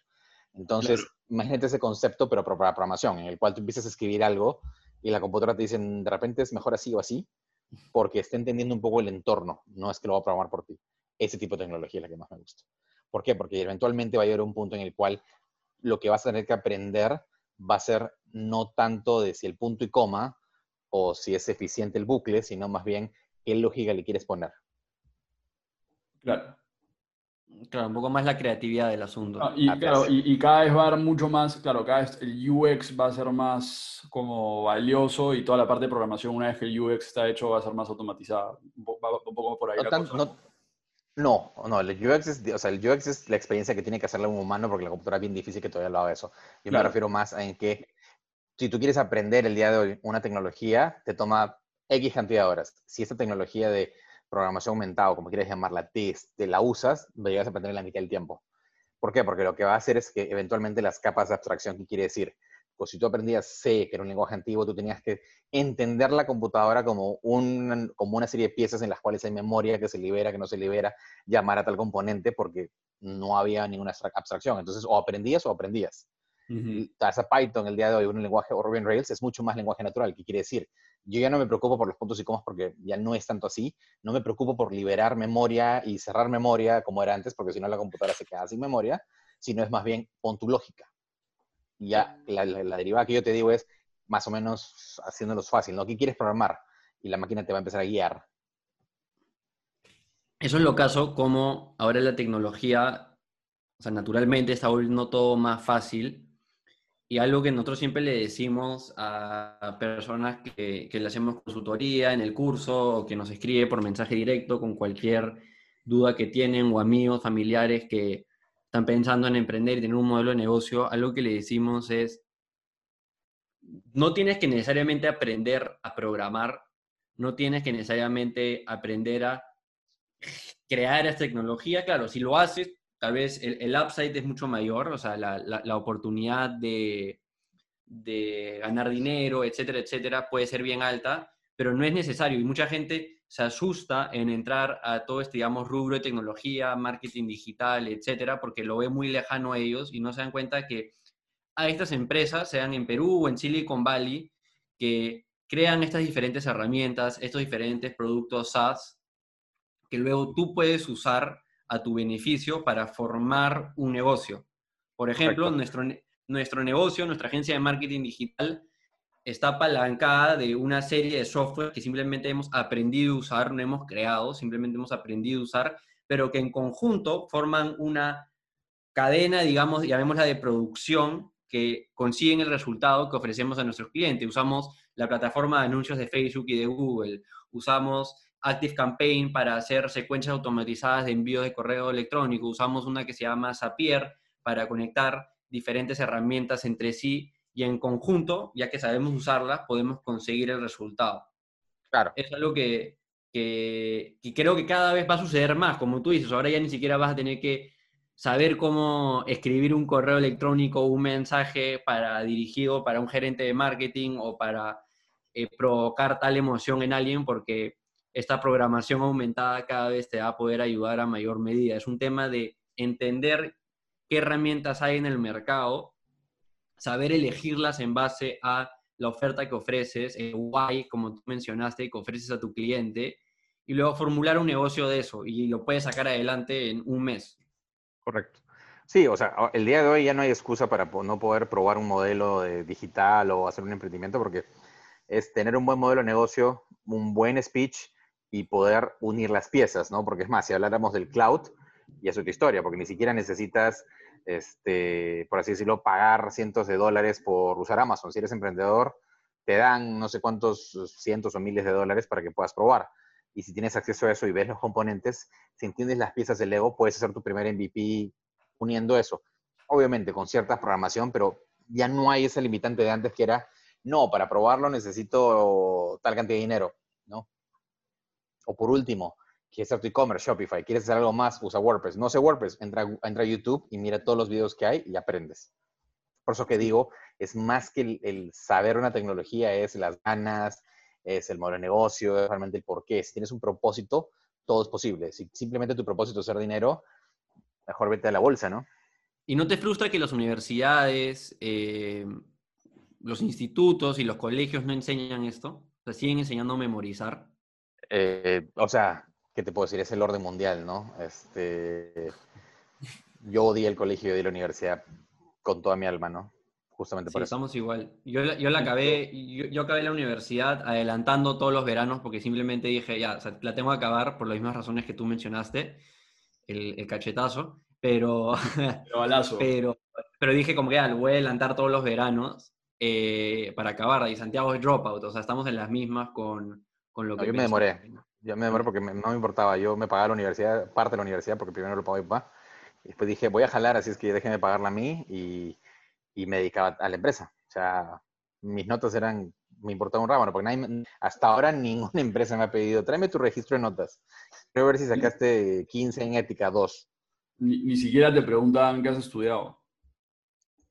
Entonces, claro. imagínate ese concepto, pero para programación, en el cual tú empiezas a escribir algo y la computadora te dice, de repente es mejor así o así, porque está entendiendo un poco el entorno, no es que lo va a programar por ti. Ese tipo de tecnología es la que más me gusta. ¿Por qué? Porque eventualmente va a llegar un punto en el cual lo que vas a tener que aprender va a ser no tanto de si el punto y coma o si es eficiente el bucle, sino más bien qué lógica le quieres poner. Claro. Claro, un poco más la creatividad del asunto. Ah, y, claro, y, y, cada vez va a haber mucho más, claro, cada vez el UX va a ser más como valioso y toda la parte de programación, una vez que el UX está hecho, va a ser más automatizada. Un poco, un poco por ahí. No, la tan, cosa. no, no, no, el UX, es, o sea, el UX es la experiencia que tiene que hacerle un humano porque la computadora es bien difícil que todavía lo haga eso. Yo claro. me refiero más en que si tú quieres aprender el día de hoy una tecnología, te toma X cantidad de horas. Si esta tecnología de programación aumentada, o como quieras llamarla, te, te la usas, lo llegas a aprender en la mitad del tiempo. ¿Por qué? Porque lo que va a hacer es que eventualmente las capas de abstracción, ¿qué quiere decir? Pues si tú aprendías C, que era un lenguaje antiguo, tú tenías que entender la computadora como, un, como una serie de piezas en las cuales hay memoria que se libera, que no se libera, llamar a tal componente porque no había ninguna abstracción. Entonces, o aprendías o aprendías. Uh -huh. Python el día de hoy, un lenguaje, o Ruby on Rails, es mucho más lenguaje natural. ¿Qué quiere decir? yo ya no me preocupo por los puntos y comas porque ya no es tanto así. No me preocupo por liberar memoria y cerrar memoria como era antes, porque si no la computadora se queda sin memoria, sino es más bien pon tu lógica. Ya la, la, derivada que yo te digo es más o menos haciéndolos fácil, ¿no? ¿Qué quieres programar? Y la máquina te va a empezar a guiar. Eso es lo caso como ahora la tecnología, o sea, naturalmente está volviendo todo más fácil y algo que nosotros siempre le decimos a personas que, que le hacemos consultoría en el curso o que nos escribe por mensaje directo con cualquier duda que tienen o amigos, familiares que están pensando en emprender y tener un modelo de negocio, algo que le decimos es, no tienes que necesariamente aprender a programar, no tienes que necesariamente aprender a crear esa tecnología. Claro, si lo haces, tal vez el, upside es mucho mayor, o sea, la, oportunidad de, de, ganar dinero, etcétera, etcétera, puede ser bien alta, pero no es necesario. Y mucha gente se asusta en entrar a todo este, digamos, rubro de tecnología, marketing digital, etcétera, porque lo ve muy lejano a ellos y no se dan cuenta que a estas empresas, sean en Perú o en Silicon Valley, que crean estas diferentes herramientas, estos diferentes productos SaaS, que luego tú puedes usar a tu beneficio para formar un negocio. Por ejemplo, nuestro, nuestro negocio, nuestra agencia de marketing digital, está apalancada de una serie de software que simplemente hemos aprendido a usar, no hemos creado, simplemente hemos aprendido a usar, pero que en conjunto forman una cadena, digamos, llamémosla de producción, que consiguen el resultado que ofrecemos a nuestros clientes. Usamos la plataforma de anuncios de Facebook y de Google, usamos Active Campaign para hacer secuencias automatizadas de envío de correo electrónico. Usamos una que se llama Zapier para conectar diferentes herramientas entre sí y en conjunto, ya que sabemos usarlas, podemos conseguir el resultado. Claro. Es algo que, que, creo que cada vez va a suceder más, como tú dices. Ahora ya ni siquiera vas a tener que saber cómo escribir un correo electrónico o un mensaje para dirigido para un gerente de marketing o para eh, provocar tal emoción en alguien, porque esta programación aumentada cada vez te va a poder ayudar a mayor medida. Es un tema de entender qué herramientas hay en el mercado, saber elegirlas en base a la oferta que ofreces, el why, como tú mencionaste, que ofreces a tu cliente, y luego formular un negocio de eso y lo puedes sacar adelante en un mes. Correcto. Sí, o sea, el día de hoy ya no hay excusa para no poder probar un modelo digital o hacer un emprendimiento porque es tener un buen modelo de negocio, un buen speech y poder unir las piezas, ¿no? Porque es más, si habláramos del cloud, ya es otra historia, porque ni siquiera necesitas, este, por así decirlo, pagar cientos de dólares por usar Amazon. Si eres emprendedor, te dan no sé cuántos cientos o miles de dólares para que puedas probar. Y si tienes acceso a eso y ves los componentes, si entiendes las piezas del Lego, puedes hacer tu primer MVP uniendo eso. Obviamente con cierta programación, pero ya no hay esa limitante de antes que era, no, para probarlo necesito tal cantidad de dinero, ¿no? O por último, quieres hacer tu e-commerce, Shopify, quieres hacer algo más, usa WordPress. No sé WordPress, entra, entra a YouTube y mira todos los videos que hay y aprendes. Por eso que digo, es más que el, saber una tecnología, es las ganas, es el modelo de negocio, es realmente el por qué. Si tienes un propósito, todo es posible. Si simplemente tu propósito es hacer dinero, mejor vete a la bolsa, ¿no? ¿Y no te frustra que las universidades, eh, los institutos y los colegios no enseñan esto? O sea, siguen enseñando a memorizar. Eh, o sea, ¿qué te puedo decir? Es el orden mundial, ¿no? Este, yo odié el colegio y odié la universidad con toda mi alma, ¿no? Justamente por sí, Estamos igual. Yo, yo la acabé, yo, acabé la universidad adelantando todos los veranos porque simplemente dije, ya, la tengo que acabar por las mismas razones que tú mencionaste, el, cachetazo, pero, pero, pero, dije como que ya, voy a adelantar todos los veranos eh, para acabar. Y Santiago es dropout, o sea, estamos en las mismas con, lo que... yo me demoré, yo me demoré porque no me importaba, yo me pagaba la universidad, parte de la universidad, porque primero lo pagaba mi papá, y después dije, voy a jalar, así es que déjenme pagarla a mí, y, y me dedicaba a la empresa. O sea, mis notas eran, me importaba un rábano, porque nadie, hasta ahora ninguna empresa me ha pedido, tráeme tu registro de notas. Quiero ver si sacaste 15 en ética, 2. Ni, siquiera te preguntaban qué has estudiado.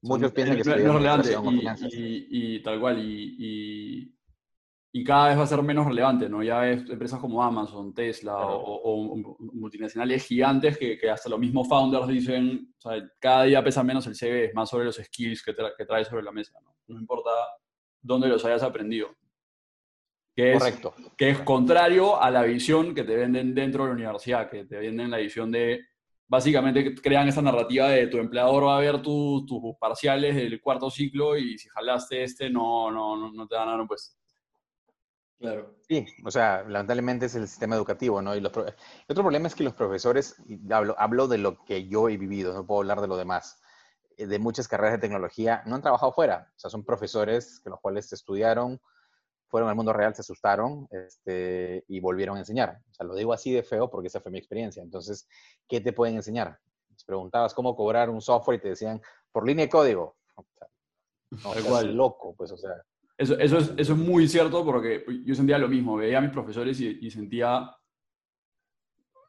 Muchos piensan que es, relevante y, y, tal cual, y, y cada vez va a ser menos relevante, ¿no? Ya ves empresas como Amazon, Tesla o, multinacionales gigantes que, que, hasta los mismos founders dicen, o sea, cada día pesa menos el CV, es más sobre los skills que, que traes sobre la mesa, ¿no? No importa dónde los hayas aprendido. Que es, Correcto. que es contrario a la visión que te venden dentro de la universidad, que te venden la visión de, básicamente crean esa narrativa de tu empleador va a ver tus tus parciales del cuarto ciclo y si jalaste este no, no, no, no te van a dar un puesto. Claro. Sí, o sea, lamentablemente es el sistema educativo, ¿no? Y los pro- el otro problema es que los profesores, hablo, hablo de lo que yo he vivido, no puedo hablar de lo demás, eh, de muchas carreras de tecnología, no han trabajado fuera, o sea, son profesores que los cuales estudiaron, fueron al mundo real, se asustaron este, y volvieron a enseñar. O sea, lo digo así de feo porque esa fue mi experiencia. Entonces, ¿qué te pueden enseñar? Les preguntabas cómo cobrar un software y te decían, por línea de código. O sea, no, loco, pues, o sea. Eso, eso, es, eso es muy cierto porque yo sentía lo mismo, veía a mis profesores y, y sentía,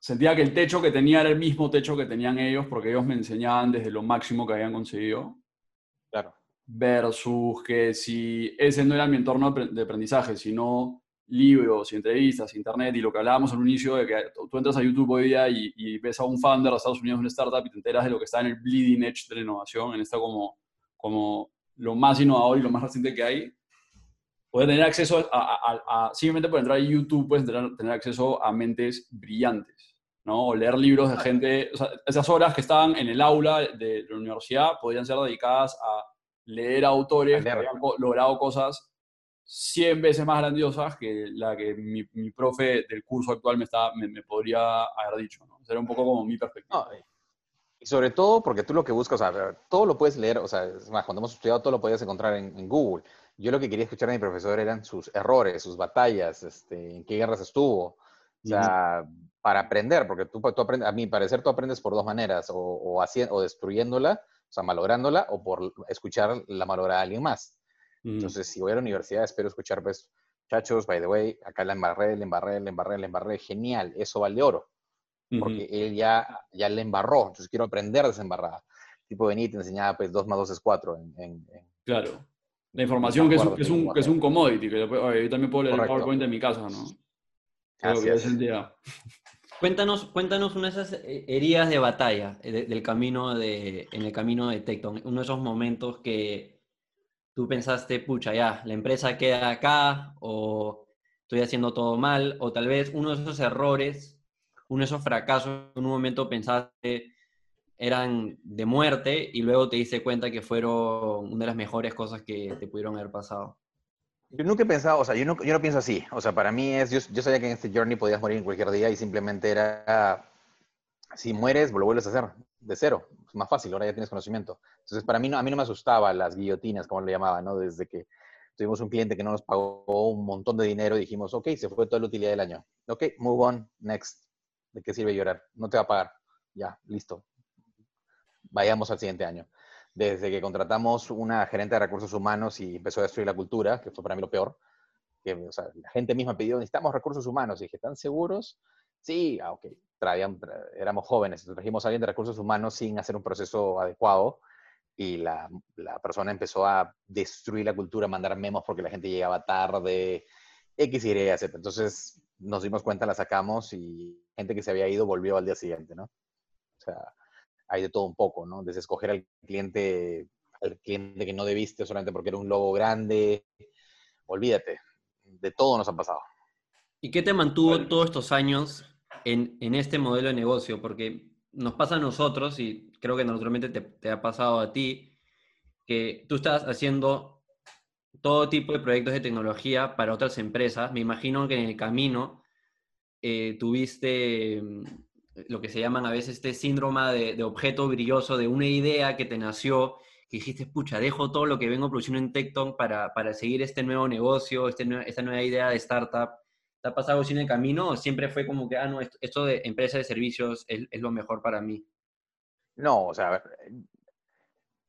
sentía que el techo que tenía era el mismo techo que tenían ellos porque ellos me enseñaban desde lo máximo que habían conseguido Claro. versus que si ese no era mi entorno de apre- de aprendizaje, sino libros y entrevistas, internet y lo que hablábamos al inicio de que tú entras a YouTube hoy día y, y ves a un founder de Estados Unidos una startup y te enteras de lo que está en el bleeding edge de la innovación, en esta como, como lo más innovador y lo más reciente que hay. Puedes tener acceso a, a- a- simplemente por entrar a YouTube, puedes tener, tener acceso a mentes brillantes, ¿no? O leer libros de gente, o sea, esas horas que estaban en el aula de la universidad podían ser dedicadas a leer autores que habían logrado cosas 100 veces más grandiosas que la que mi, mi profe del curso actual me, estaba, me, me podría haber dicho, ¿no? Era un poco como mi perspectiva. No, y sobre todo porque tú lo que buscas, o sea, todo lo puedes leer, o sea, es más, cuando hemos estudiado todo lo podías encontrar en, en Google. Yo lo que quería escuchar a mi profesor eran sus errores, sus batallas, este, en qué guerras estuvo. O sea, para aprender, porque tú, tú aprendes, a mi parecer tú aprendes por dos maneras, o, o, haci- o destruyéndola, o sea, malográndola, o por escuchar la malograda de alguien más. Entonces, si voy a la universidad, espero escuchar, pues, muchachos, by the way, acá la embarré, la embarré, la embarré, la embarré, genial, eso vale oro porque él ya, ya le embarró, entonces quiero aprender de esa embarrada. Tipo venía y te enseñaba, pues, 2 más 2 es 4. En, en- en- Claro. La información que es, acuerdo, que es un, que es un commodity, que oye, yo también puedo leer el Correcto. PowerPoint en mi casa, ¿no? Creo Así que es. Cuéntanos, cuéntanos una de esas eh, heridas de batalla eh, de- del camino de, en el camino de Tecton. Uno de esos momentos que tú pensaste, pucha, ya, la empresa queda acá, o estoy haciendo todo mal, o tal vez uno de esos errores, uno de esos fracasos, en un momento pensaste eran de muerte y luego te diste cuenta que fueron una de las mejores cosas que te pudieron haber pasado. Yo nunca he pensado, o sea, yo no, yo no pienso así. O sea, para mí es, yo, yo sabía que en este journey podías morir en cualquier día y simplemente era, si mueres, lo vuelves a hacer de cero. Es más fácil, ahora ya tienes conocimiento. Entonces, para mí, no, a mí no me asustaba las guillotinas, como le llamaba, ¿no? Desde que tuvimos un cliente que no nos pagó un montón de dinero y dijimos, ok, se fue toda la utilidad del año. Ok, move on, next. ¿De qué sirve llorar? No te va a pagar. Ya, listo. Vayamos al siguiente año. Desde que contratamos una gerente de recursos humanos y empezó a destruir la cultura, que fue para mí lo peor, que o sea, la gente misma pidió, necesitamos recursos humanos. Y dije, ¿están seguros? Sí, ah, ok. Traían, tra- éramos jóvenes, trajimos a alguien de recursos humanos sin hacer un proceso adecuado y la, la persona empezó a destruir la cultura, mandar memos porque la gente llegaba tarde, X, Y, Z. Entonces nos dimos cuenta, la sacamos y gente que se había ido volvió al día siguiente, ¿no? O sea, hay de todo un poco, ¿no? Desde escoger al cliente, al cliente que no debiste solamente porque era un logo grande, olvídate, de todo nos ha pasado. ¿Y qué te mantuvo Vale. todos estos años en, en este modelo de negocio? Porque nos pasa a nosotros, y creo que naturalmente te, te ha pasado a ti, que tú estás haciendo todo tipo de proyectos de tecnología para otras empresas. Me imagino que en el camino eh, tuviste mm, lo que se llaman a veces este síndrome de, de objeto brilloso, de una idea que te nació, que dijiste, pucha, dejo todo lo que vengo produciendo en Tecton para, para seguir este nuevo negocio, este esta nueva idea de startup. ¿Te ha pasado en el camino o siempre fue como que, ah, no, esto, de empresa de servicios es, es lo mejor para mí? No, o sea,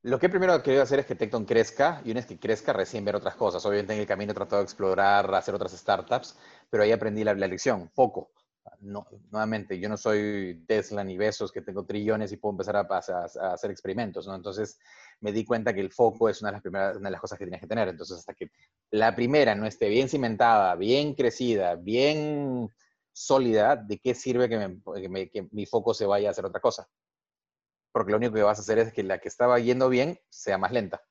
lo que primero he querido hacer es que Tecton crezca y una vez que crezca recién ver otras cosas. Obviamente en el camino he tratado de explorar, hacer otras startups, pero ahí aprendí la, la lección, poco. No, nuevamente, yo no soy Tesla ni Besos que tengo trillones y puedo empezar a, hacer experimentos, ¿no? Entonces me di cuenta que el foco es una de las primeras, de las cosas que tienes que tener. Entonces hasta que la primera no esté bien cimentada, bien crecida, bien sólida, ¿de qué sirve que me- que mi foco se vaya a hacer otra cosa? porque lo único que vas a hacer es que la que estaba yendo bien sea más lenta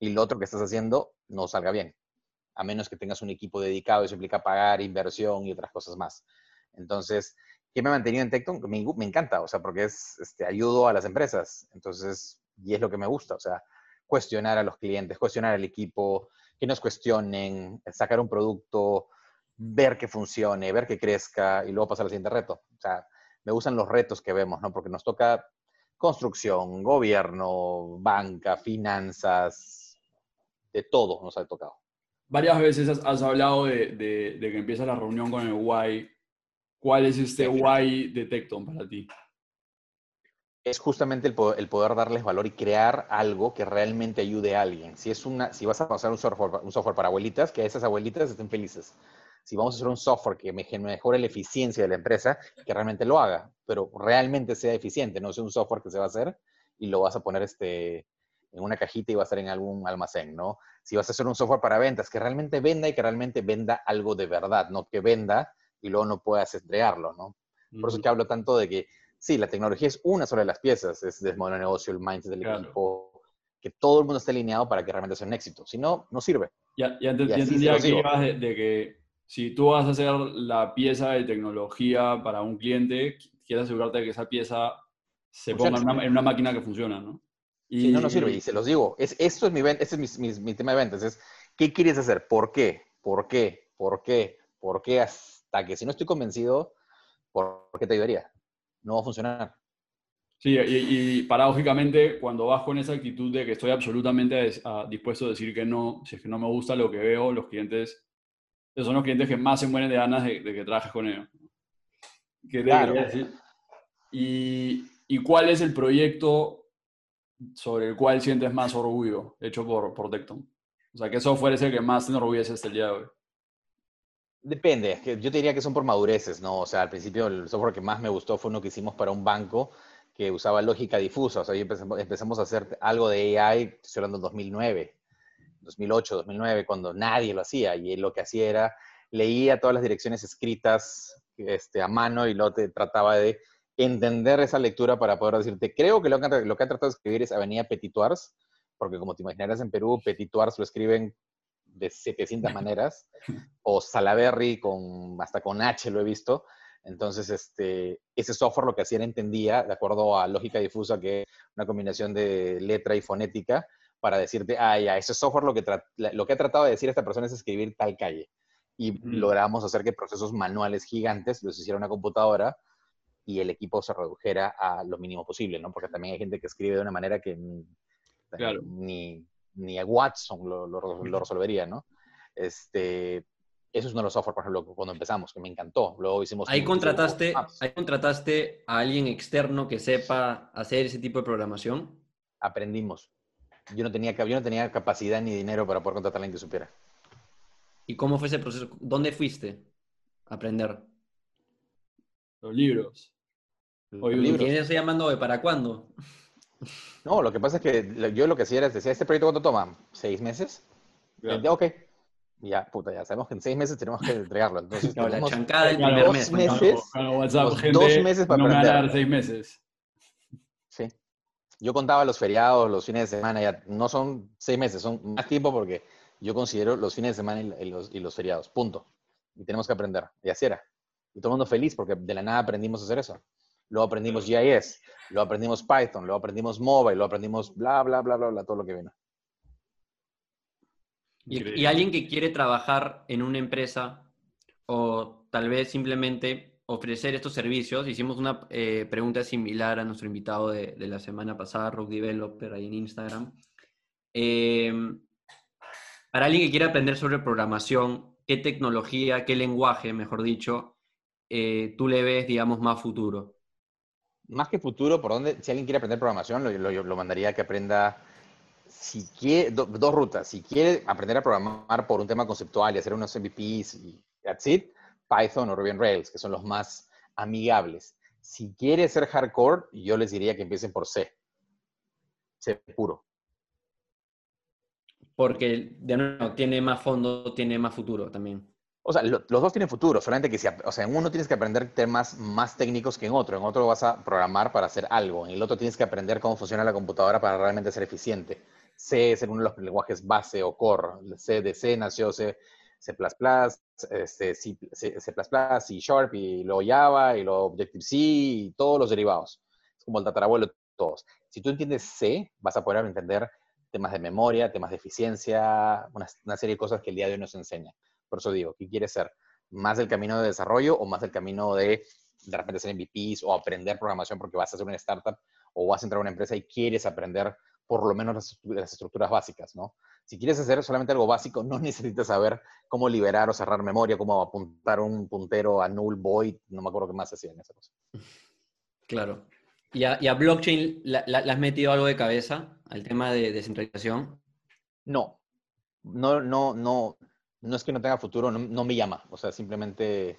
y lo otro que estás haciendo no salga bien. a menos que tengas un equipo dedicado, eso implica pagar, inversión y otras cosas más. Entonces, ¿qué me ha mantenido en Tecton? Me, me, encanta, o sea, porque es, este, ayudo a las empresas, entonces, y es lo que me gusta, o sea, cuestionar a los clientes, cuestionar al equipo, que nos cuestionen, sacar un producto, ver que funcione, ver que crezca y luego pasar al siguiente reto. O sea, me gustan los retos que vemos, ¿no? Porque nos toca construcción, gobierno, banca, finanzas, de todo nos ha tocado. Varias veces has, hablado de, de, que empieza la reunión con el why. ¿Cuál es este why de Tecton para ti? Es justamente el poder, el poder, darles valor y crear algo que realmente ayude a alguien. Si, es una, si vas a pasar un software, un software para abuelitas, que esas abuelitas estén felices si vamos a hacer un software que mejore la eficiencia de la empresa, que realmente lo haga, pero realmente sea eficiente, no sea un software que se va a hacer y lo vas a poner este, en una cajita y va a estar en algún almacén, ¿no? Si vas a hacer un software para ventas, que realmente venda y que realmente venda algo de verdad, no que venda y luego no puedas entregarlo, ¿no? Por eso que hablo tanto de que, sí, la tecnología es una sola de las piezas, es el modelo de negocio, el mindset del equipo, que todo el mundo esté alineado para que realmente sea un éxito. Si no, no sirve. Ya, ya, entendía que ibas de, que si tú vas a hacer la pieza de tecnología para un cliente, quieres asegurarte de que esa pieza se ponga en una, máquina que funciona, ¿no? Y, si no, no sirve. Y se los digo, es, esto es, mi, este es mi, tema de ventas. Es, ¿qué quieres hacer? ¿Por qué? ¿Por qué? ¿Por qué? ¿Por qué? Hasta que si no estoy convencido, ¿por qué te ayudaría? No va a funcionar. Sí, y, paradójicamente, cuando vas con esa actitud de que estoy absolutamente dispuesto a decir que no, si es que no me gusta lo que veo, los clientes son los clientes que más se mueren de ganas de, que trabajes con ellos. ¿Qué claro. decir? Y, ¿Y, cuál es el proyecto sobre el cual sientes más orgullo hecho por, por Tecton? O sea, ¿qué software es el que más te enorgullece hasta el día de hoy? Depende, yo te diría que son por madureces, ¿no? O sea, al principio el software que más me gustó fue uno que hicimos para un banco que usaba lógica difusa, o sea, empezamos, empezamos a hacer algo de AI, estoy hablando en 2009, 2008, 2009, cuando nadie lo hacía y lo que hacía era leía todas las direcciones escritas este, a mano y luego te trataba de entender esa lectura para poder decirte, creo que lo que, lo que ha tratado de escribir es Avenida Petituars, porque como te imaginarás en Perú, Petituars lo escriben de 700 maneras, o Salaberry con, hasta con H lo he visto. Entonces, este, ese software lo que hacía era entendía, de acuerdo a lógica difusa, que es una combinación de letra y fonética, para decirte, ah, ya, ese software lo que, lo que ha tratado de decir esta persona es escribir tal calle. Y logramos hacer que procesos manuales gigantes los hiciera una computadora y el equipo se redujera a lo mínimo posible, ¿no? Porque también hay gente que escribe de una manera que ni, ni, a Watson lo, lo, resolvería, ¿no? Este, eso es uno de los software, por ejemplo, cuando empezamos, que me encantó. Luego hicimos... Ahí contrataste, ahí contrataste a alguien externo que sepa hacer ese tipo de programación. Aprendimos yo no tenía, yo no tenía capacidad ni dinero para poder contratar a alguien que supiera. ¿Y cómo fue ese proceso? ¿Dónde fuiste a aprender? Los libros. Los libros. ¿Quién está llamando de para cuándo? No, lo que pasa es que yo lo que hacía era, decía, ¿este proyecto cuánto toma? ¿Seis meses? Ya, ok. Ya, puta, ya sabemos que en seis meses tenemos que entregarlo. Entonces, la chancada del primer dos mes. Meses, dos meses para no aprender. seis meses. Sí. Yo contaba los feriados, los fines de semana, ya no son seis meses, son más tiempo porque yo considero los fines de semana y los, y los feriados, punto. Y tenemos que aprender. Y así era. Y todo el mundo feliz porque de la nada aprendimos a hacer eso. Luego aprendimos GIS, luego aprendimos Python, luego aprendimos Mobile, luego aprendimos bla, bla, bla, bla, bla, todo lo que viene. Y, y, alguien que quiere trabajar en una empresa o tal vez simplemente ofrecer estos servicios. Hicimos una eh, pregunta similar a nuestro invitado de, la semana pasada, Rock Developer, ahí en Instagram. Em, para alguien que quiera aprender sobre programación, ¿qué tecnología, qué lenguaje, mejor dicho, eh, tú le ves, digamos, más futuro? Más que futuro, ¿por dónde? Si alguien quiere aprender programación, lo, mandaría a que aprenda si quiere, dos rutas. Si quiere aprender a programar por un tema conceptual y hacer unos MVPs y that's it, Python o Ruby on Rails, que son los más amigables. Si quieres ser hardcore, yo les diría que empiecen por C. C puro. Porque, de nuevo, tiene más fondo, tiene más futuro también. O sea, los dos tienen futuro, solamente que si, o sea, en uno tienes que aprender temas más técnicos que en otro. En otro vas a programar para hacer algo. En el otro tienes que aprender cómo funciona la computadora para realmente ser eficiente. C es uno de los lenguajes base o core. C de C nació C, C++, este, C, C, C++, C Sharp y luego Java y luego Objective-C y todos los derivados. Es como el tatarabuelo de todos. Si tú entiendes C, vas a poder entender temas de memoria, temas de eficiencia, una, una serie de cosas que el día de hoy nos enseña. Por eso digo, ¿qué quieres ser? ¿Más del camino de desarrollo o más del camino de de repente ser MVPs o aprender programación porque vas a hacer una startup o vas a entrar a una empresa y quieres aprender por lo menos las, estructuras básicas, ¿no? Si quieres hacer solamente algo básico, no necesitas saber cómo liberar o cerrar memoria, cómo apuntar un puntero a null, void, no me acuerdo qué más hacían esa cosa. Claro. ¿Y a, blockchain ¿le has metido algo de cabeza al tema de descentralización? No, no, no, no, no es que no tenga futuro, no, no me llama, o sea, simplemente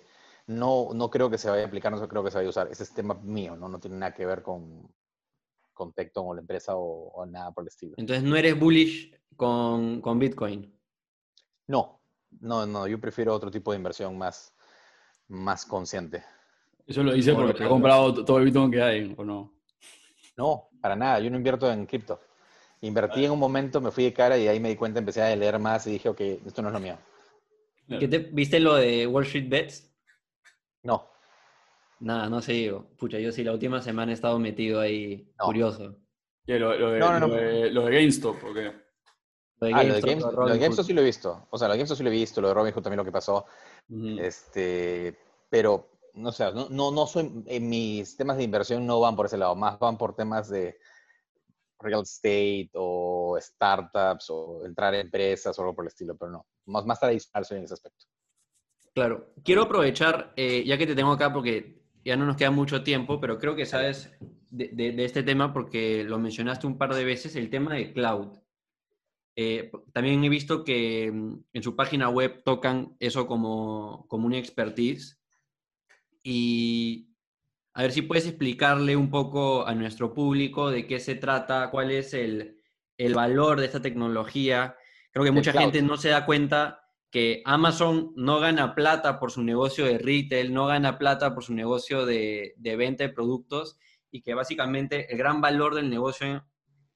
no, no creo que se vaya a aplicar, no creo que se vaya a usar. Ese es tema mío, ¿no? No tiene nada que ver con, con Tecton o la empresa o, nada por el estilo. Entonces, ¿no eres bullish con, Bitcoin? No, no, no. Yo prefiero otro tipo de inversión más, más consciente. Eso lo dice porque te ha comprado todo el Bitcoin que hay, ¿o no? No, para nada. Yo no invierto en cripto. Invertí en un momento, me fui de cara y ahí me di cuenta, empecé a leer más y dije, ok, esto no es lo mío. ¿Qué te, ¿Viste lo de Wall Street Bets? No. Nada, no sé Pucha, yo sí la última semana he estado metido ahí, curioso. lo, de, no, no, lo, de, lo, de, GameStop, ¿o qué? Lo de, ah, GameStop, lo de, GameStop sí lo he visto. O sea, lo de GameStop sí lo he visto, lo de Robinhood también lo que pasó. Este, pero, no sé, no, no, no soy, en mis temas de inversión no van por ese lado, más van por temas de real estate o startups o entrar en empresas o algo por el estilo, pero no, más, más tradicional soy en ese aspecto. Claro, quiero aprovechar, eh, ya que te tengo acá, porque ya no nos queda mucho tiempo, pero creo que sabes de, este tema porque lo mencionaste un par de veces, el tema de cloud. Eh, también he visto que mm, en su página web tocan eso como, como una expertise. Y a ver si puedes explicarle un poco a nuestro público de qué se trata, cuál es el, el valor de esta tecnología. Creo que mucha gente no se da cuenta que Amazon no gana plata por su negocio de retail, no gana plata por su negocio de, venta de productos y que básicamente el gran valor del negocio en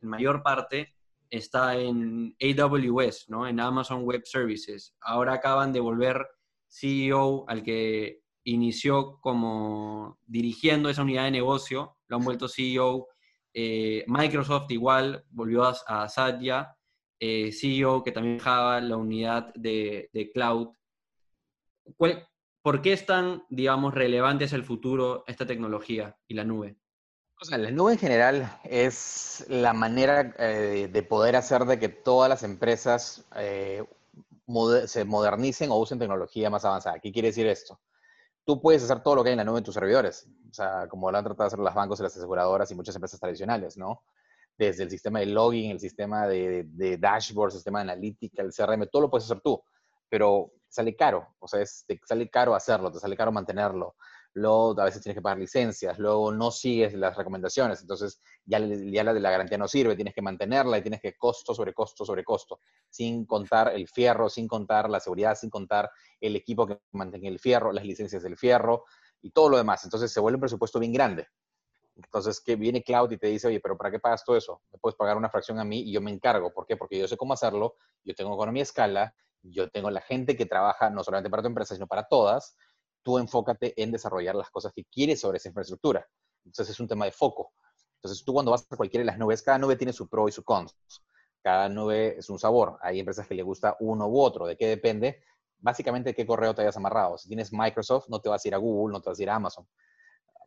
mayor parte está en AWS, ¿no? en Amazon Web Services. Ahora acaban de volver CEO al que inició como dirigiendo esa unidad de negocio, lo han vuelto CEO. Eh, Microsoft igual volvió a, a Satya eh, CEO que también dejaba la unidad de, cloud. ¿Por qué es tan, digamos, relevante hacia el futuro esta tecnología y la nube? O sea, la nube en general es la manera eh, de poder hacer de que todas las empresas se modernicen o usen tecnología más avanzada. ¿Qué quiere decir esto? Tú puedes hacer todo lo que hay en la nube en tus servidores, o sea, como lo han tratado de hacer los bancos y las aseguradoras y muchas empresas tradicionales, ¿no? desde el sistema de login, el sistema de, de, dashboard, el sistema de analítica, el CRM, todo lo puedes hacer tú, pero sale caro, o sea, te sale caro hacerlo, te sale caro mantenerlo. Luego a veces tienes que pagar licencias, luego no sigues las recomendaciones, entonces ya, ya la de la garantía no sirve, tienes que mantenerla y tienes que costo sobre costo sobre costo, sin contar el fierro, sin contar la seguridad, sin contar el equipo que mantenga el fierro, las licencias del fierro y todo lo demás. Entonces se vuelve un presupuesto bien grande. Entonces, que viene Cloud y te dice, oye, pero ¿para qué pagas todo eso? Me puedes pagar una fracción a mí y yo me encargo. ¿Por qué? Porque yo sé cómo hacerlo, yo tengo economía de escala, yo tengo la gente que trabaja no solamente para tu empresa, sino para todas. Tú enfócate en desarrollar las cosas que quieres sobre esa infraestructura. Entonces, es un tema de foco. Entonces, tú cuando vas a cualquiera de las nubes, cada nube tiene su pro y su cons. Cada nube es un sabor. Hay empresas que le gusta uno u otro. ¿De qué depende? Básicamente, qué correo te hayas amarrado. Si tienes Microsoft, no te vas a ir a Google, no te vas a ir a Amazon.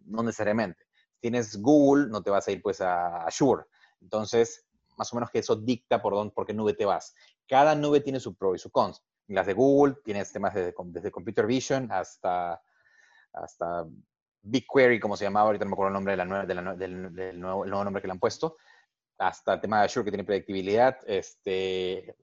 No necesariamente tienes Google, no te vas a ir pues a Azure. Entonces, más o menos que eso dicta por, dónde, por qué nube te vas. Cada nube tiene su pro y su cons. Las de Google tienes temas desde, desde Computer Vision hasta, hasta BigQuery, como se llamaba, ahorita no me acuerdo el nombre de la del, nuevo, el nuevo nombre que le han puesto, hasta el tema de Azure que tiene predictibilidad, este,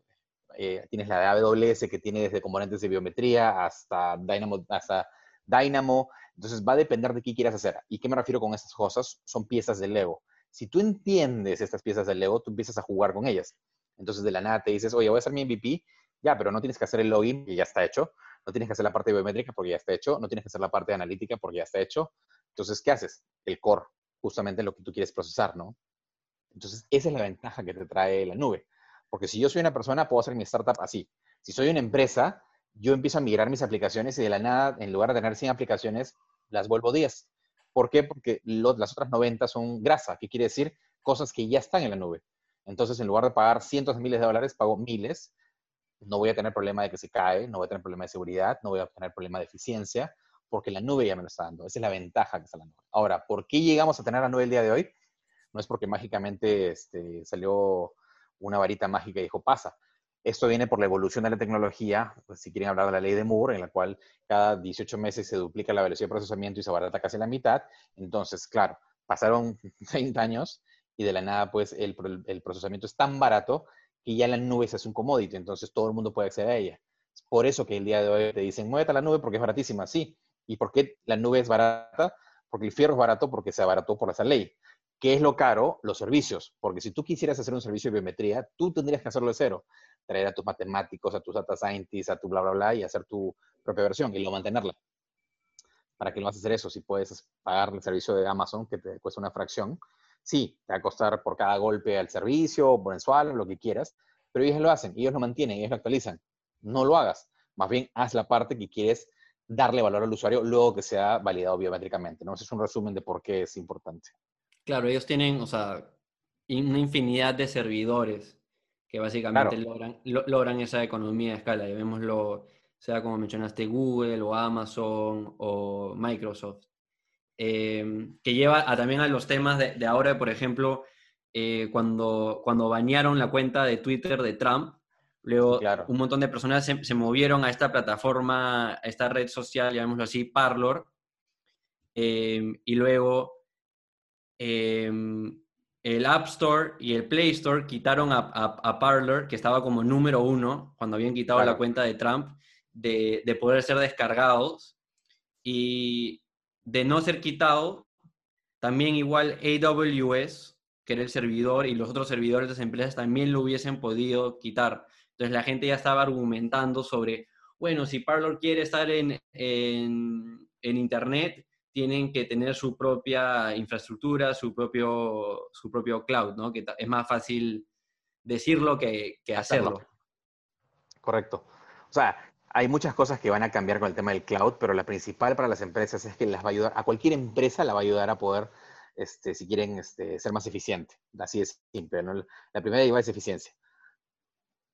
eh, tienes la de AWS que tiene desde componentes de biometría hasta Dynamo, hasta Dynamo, entonces va a depender de qué quieras hacer. ¿Y qué me refiero con estas cosas? Son piezas del Lego. Si tú entiendes estas piezas del Lego, tú empiezas a jugar con ellas. Entonces de la nada te dices, oye, voy a hacer mi MVP, ya, pero no tienes que hacer el login, que ya está hecho. No tienes que hacer la parte biométrica porque ya está hecho. No tienes que hacer la parte analítica porque ya está hecho. Entonces, ¿qué haces? El core, justamente lo que tú quieres procesar, ¿no? Entonces, esa es la ventaja que te trae la nube. Porque si yo soy una persona, puedo hacer mi startup así. Si soy una empresa, yo empiezo a migrar mis aplicaciones y de la nada, en lugar de tener 100 aplicaciones, las vuelvo 10. ¿Por qué? Porque las otras 90 son grasa, ¿Qué quiere decir cosas que ya están en la nube. Entonces, en lugar de pagar cientos de miles de dólares, pago miles. No voy a tener problema de que se cae, no voy a tener problema de seguridad, no voy a tener problema de eficiencia, porque la nube ya me lo está dando. Esa es la ventaja que está la nube. Ahora, ¿por qué llegamos a tener la nube el día de hoy? No es porque mágicamente este, salió una varita mágica y dijo, pasa. Esto viene por la evolución de la tecnología, pues, si quieren hablar de la ley de Moore, en la cual cada 18 meses se duplica la velocidad de procesamiento y se abarata casi la mitad. Entonces, claro, pasaron 30 años y de la nada, pues, el, procesamiento es tan barato que ya la nube se hace un commodity, entonces todo el mundo puede acceder a ella. Por eso que el día de hoy te dicen, muévete a la nube porque es baratísima, sí. ¿Y por qué la nube es barata? Porque el fierro es barato porque se abarató por esa ley. ¿Qué es lo caro? Los servicios. Porque si tú quisieras hacer un servicio de biometría, tú tendrías que hacerlo de cero. Traer a tus matemáticos, a tus data scientists, a tu bla, bla, bla, y hacer tu propia versión y luego mantenerla. ¿Para qué lo vas a hacer eso? Si puedes pagar el servicio de Amazon, que te cuesta una fracción, Sí, te va a costar por cada golpe al servicio, mensual, lo que quieras, pero ellos lo hacen, ellos lo mantienen, ellos lo actualizan. No lo hagas. Más bien, haz la parte que quieres darle valor al usuario luego que sea validado biométricamente. ¿no? Ese es un resumen de por qué es importante. Claro, ellos tienen, o sea, una infinidad de servidores que básicamente logran, logran esa economía de escala. Llamémoslo, sea como mencionaste, Google o Amazon o Microsoft. Em, que lleva también a los temas de, ahora, por ejemplo, eh, cuando, cuando bañaron la cuenta de Twitter de Trump, luego un montón de personas se, movieron a esta plataforma, a esta red social, llamémoslo así, Parlor, em, y luego em, el App Store y el Play Store quitaron a, Parlor, que estaba como número uno cuando habían quitado la cuenta de Trump, de, de poder ser descargados. Y de no ser quitado, también igual AWS, que era el servidor, y los otros servidores de las empresas también lo hubiesen podido quitar. Entonces la gente ya estaba argumentando sobre, bueno, si Parlor quiere estar en, en, Internet, tienen que tener su propia infraestructura, su propio, su propio cloud, ¿no? Que es más fácil decirlo que, que hacerlo. Correcto. O sea, hay muchas cosas que van a cambiar con el tema del cloud, pero la principal para las empresas es que las va a ayudar, a cualquier empresa la va a ayudar a poder, este, si quieren, este, ser más eficiente. Así es simple, ¿no? La primera iba es eficiencia.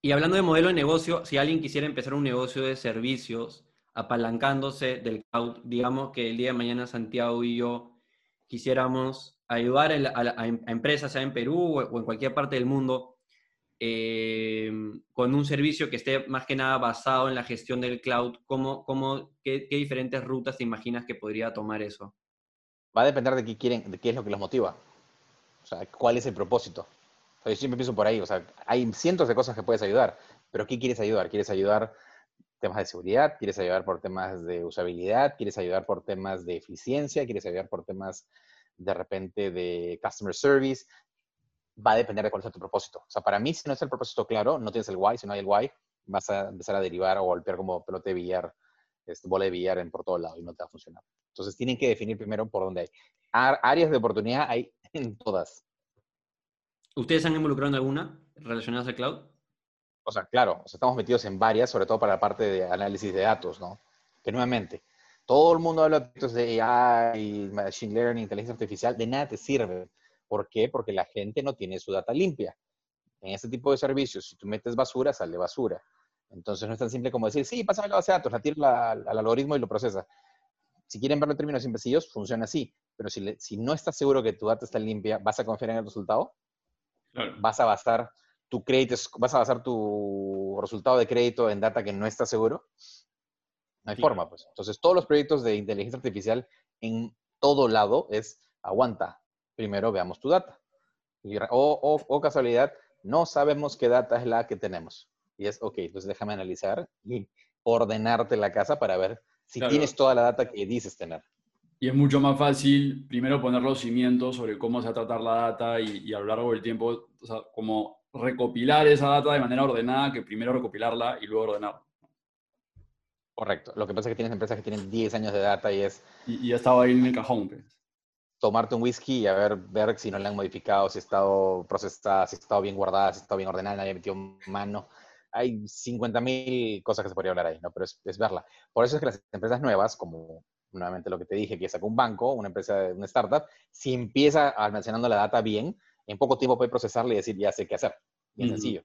Y hablando de modelo de negocio, si alguien quisiera empezar un negocio de servicios apalancándose del cloud, digamos que el día de mañana Santiago y yo quisiéramos ayudar a, empresas, sea en Perú o en cualquier parte del mundo, eh, con un servicio que esté más que nada basado en la gestión del cloud, ¿cómo, cómo, qué, diferentes rutas te imaginas que podría tomar eso? Va a depender de qué quieren, de qué es lo que los motiva. O sea, cuál es el propósito. yo siempre empiezo por ahí. O sea, hay cientos de cosas que puedes ayudar, pero ¿qué quieres ayudar? ¿Quieres ayudar temas de seguridad? ¿Quieres ayudar por temas de usabilidad? ¿Quieres ayudar por temas de eficiencia? ¿Quieres ayudar por temas de repente de customer service? Va a depender de cuál es tu propósito. O sea, para mí, si no es el propósito claro, no tienes el why, si no hay el why, vas a empezar a derivar o golpear como pelote de billar, este, bola de billar en por todo lado y no te va a funcionar. Entonces, tienen que definir primero por dónde hay. áreas de oportunidad hay en todas. ¿Ustedes han involucrado en alguna relacionada al cloud? O sea, claro, o sea, estamos metidos en varias, sobre todo para la parte de análisis de datos, ¿no? Que nuevamente, todo el mundo habla de AI, Machine Learning, inteligencia artificial, de nada te sirve ¿Por qué? Porque la gente no tiene su data limpia. En este tipo de servicios, si tú metes basura, sale basura. Entonces no es tan simple como decir, sí, pásame la base de datos, la tiro al algoritmo y lo procesa. Si quieren verlo en términos sencillos, funciona así. Pero si, si, no estás seguro que tu data está limpia, ¿vas a confiar en el resultado? ¿Vas a basar tu crédito, vas a basar tu resultado de crédito en data que no está seguro? No hay forma, pues. Entonces, todos los proyectos de inteligencia artificial en todo lado es aguanta, primero veamos tu data. o, casualidad, no sabemos qué data es la que tenemos. Y es, ok, entonces déjame analizar y ordenarte la casa para ver si tienes toda la data que dices tener. Y es mucho más fácil primero poner los cimientos sobre cómo se va a tratar la data y, a lo largo del tiempo, o sea, como recopilar esa data de manera ordenada que primero recopilarla y luego ordenarla. Correcto. Lo que pasa es que tienes empresas que tienen 10 años de data y es... Y, ya estaba ahí en el cajón. Pues. Tomarte un whisky y a ver, ver si no le han modificado, si ha estado procesada, si ha estado bien guardada, si ha estado bien ordenada, nadie ha metido mano. Hay 50.000 cosas que se podría hablar ahí, ¿no? Pero es, es, verla. Por eso es que las empresas nuevas, como nuevamente lo que te dije, que saca un banco, una empresa, una startup, si empieza almacenando la data bien, en poco tiempo puede procesarla y decir, ya sé qué hacer. Bien sencillo.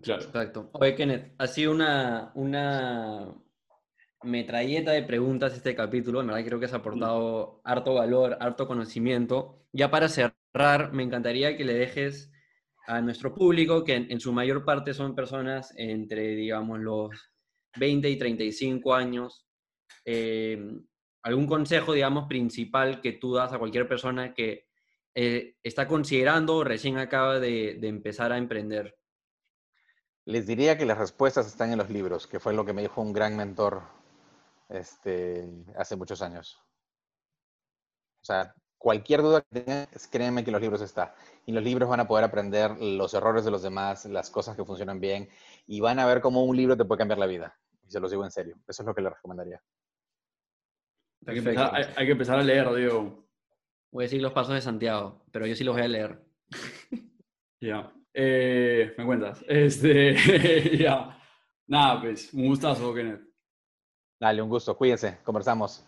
Claro. Exacto. Oye, Kenneth, ha sido una, una metralleta de preguntas este capítulo. En verdad creo que has aportado harto valor, harto conocimiento. Ya para cerrar, me encantaría que le dejes a nuestro público, que en, su mayor parte son personas entre, digamos, los 20 y 35 años, eh, algún consejo, digamos, principal que tú das a cualquier persona que eh, está considerando o recién acaba de, de empezar a emprender. Les diría que las respuestas están en los libros, que fue lo que me dijo un gran mentor este, hace muchos años. O sea, cualquier duda que tengan, créanme que los libros está. Y los libros van a poder aprender los errores de los demás, las cosas que funcionan bien, y van a ver cómo un libro te puede cambiar la vida. Y se los digo en serio. Eso es lo que les recomendaría. Hay que, empezar, a leer, Diego. Voy a decir los pasos de Santiago, pero yo sí los voy a leer. Ya. Eh, me cuentas. Este, ya. Nada, pues, un gustazo, Kenneth. Dale, un gusto. Cuídense. Conversamos.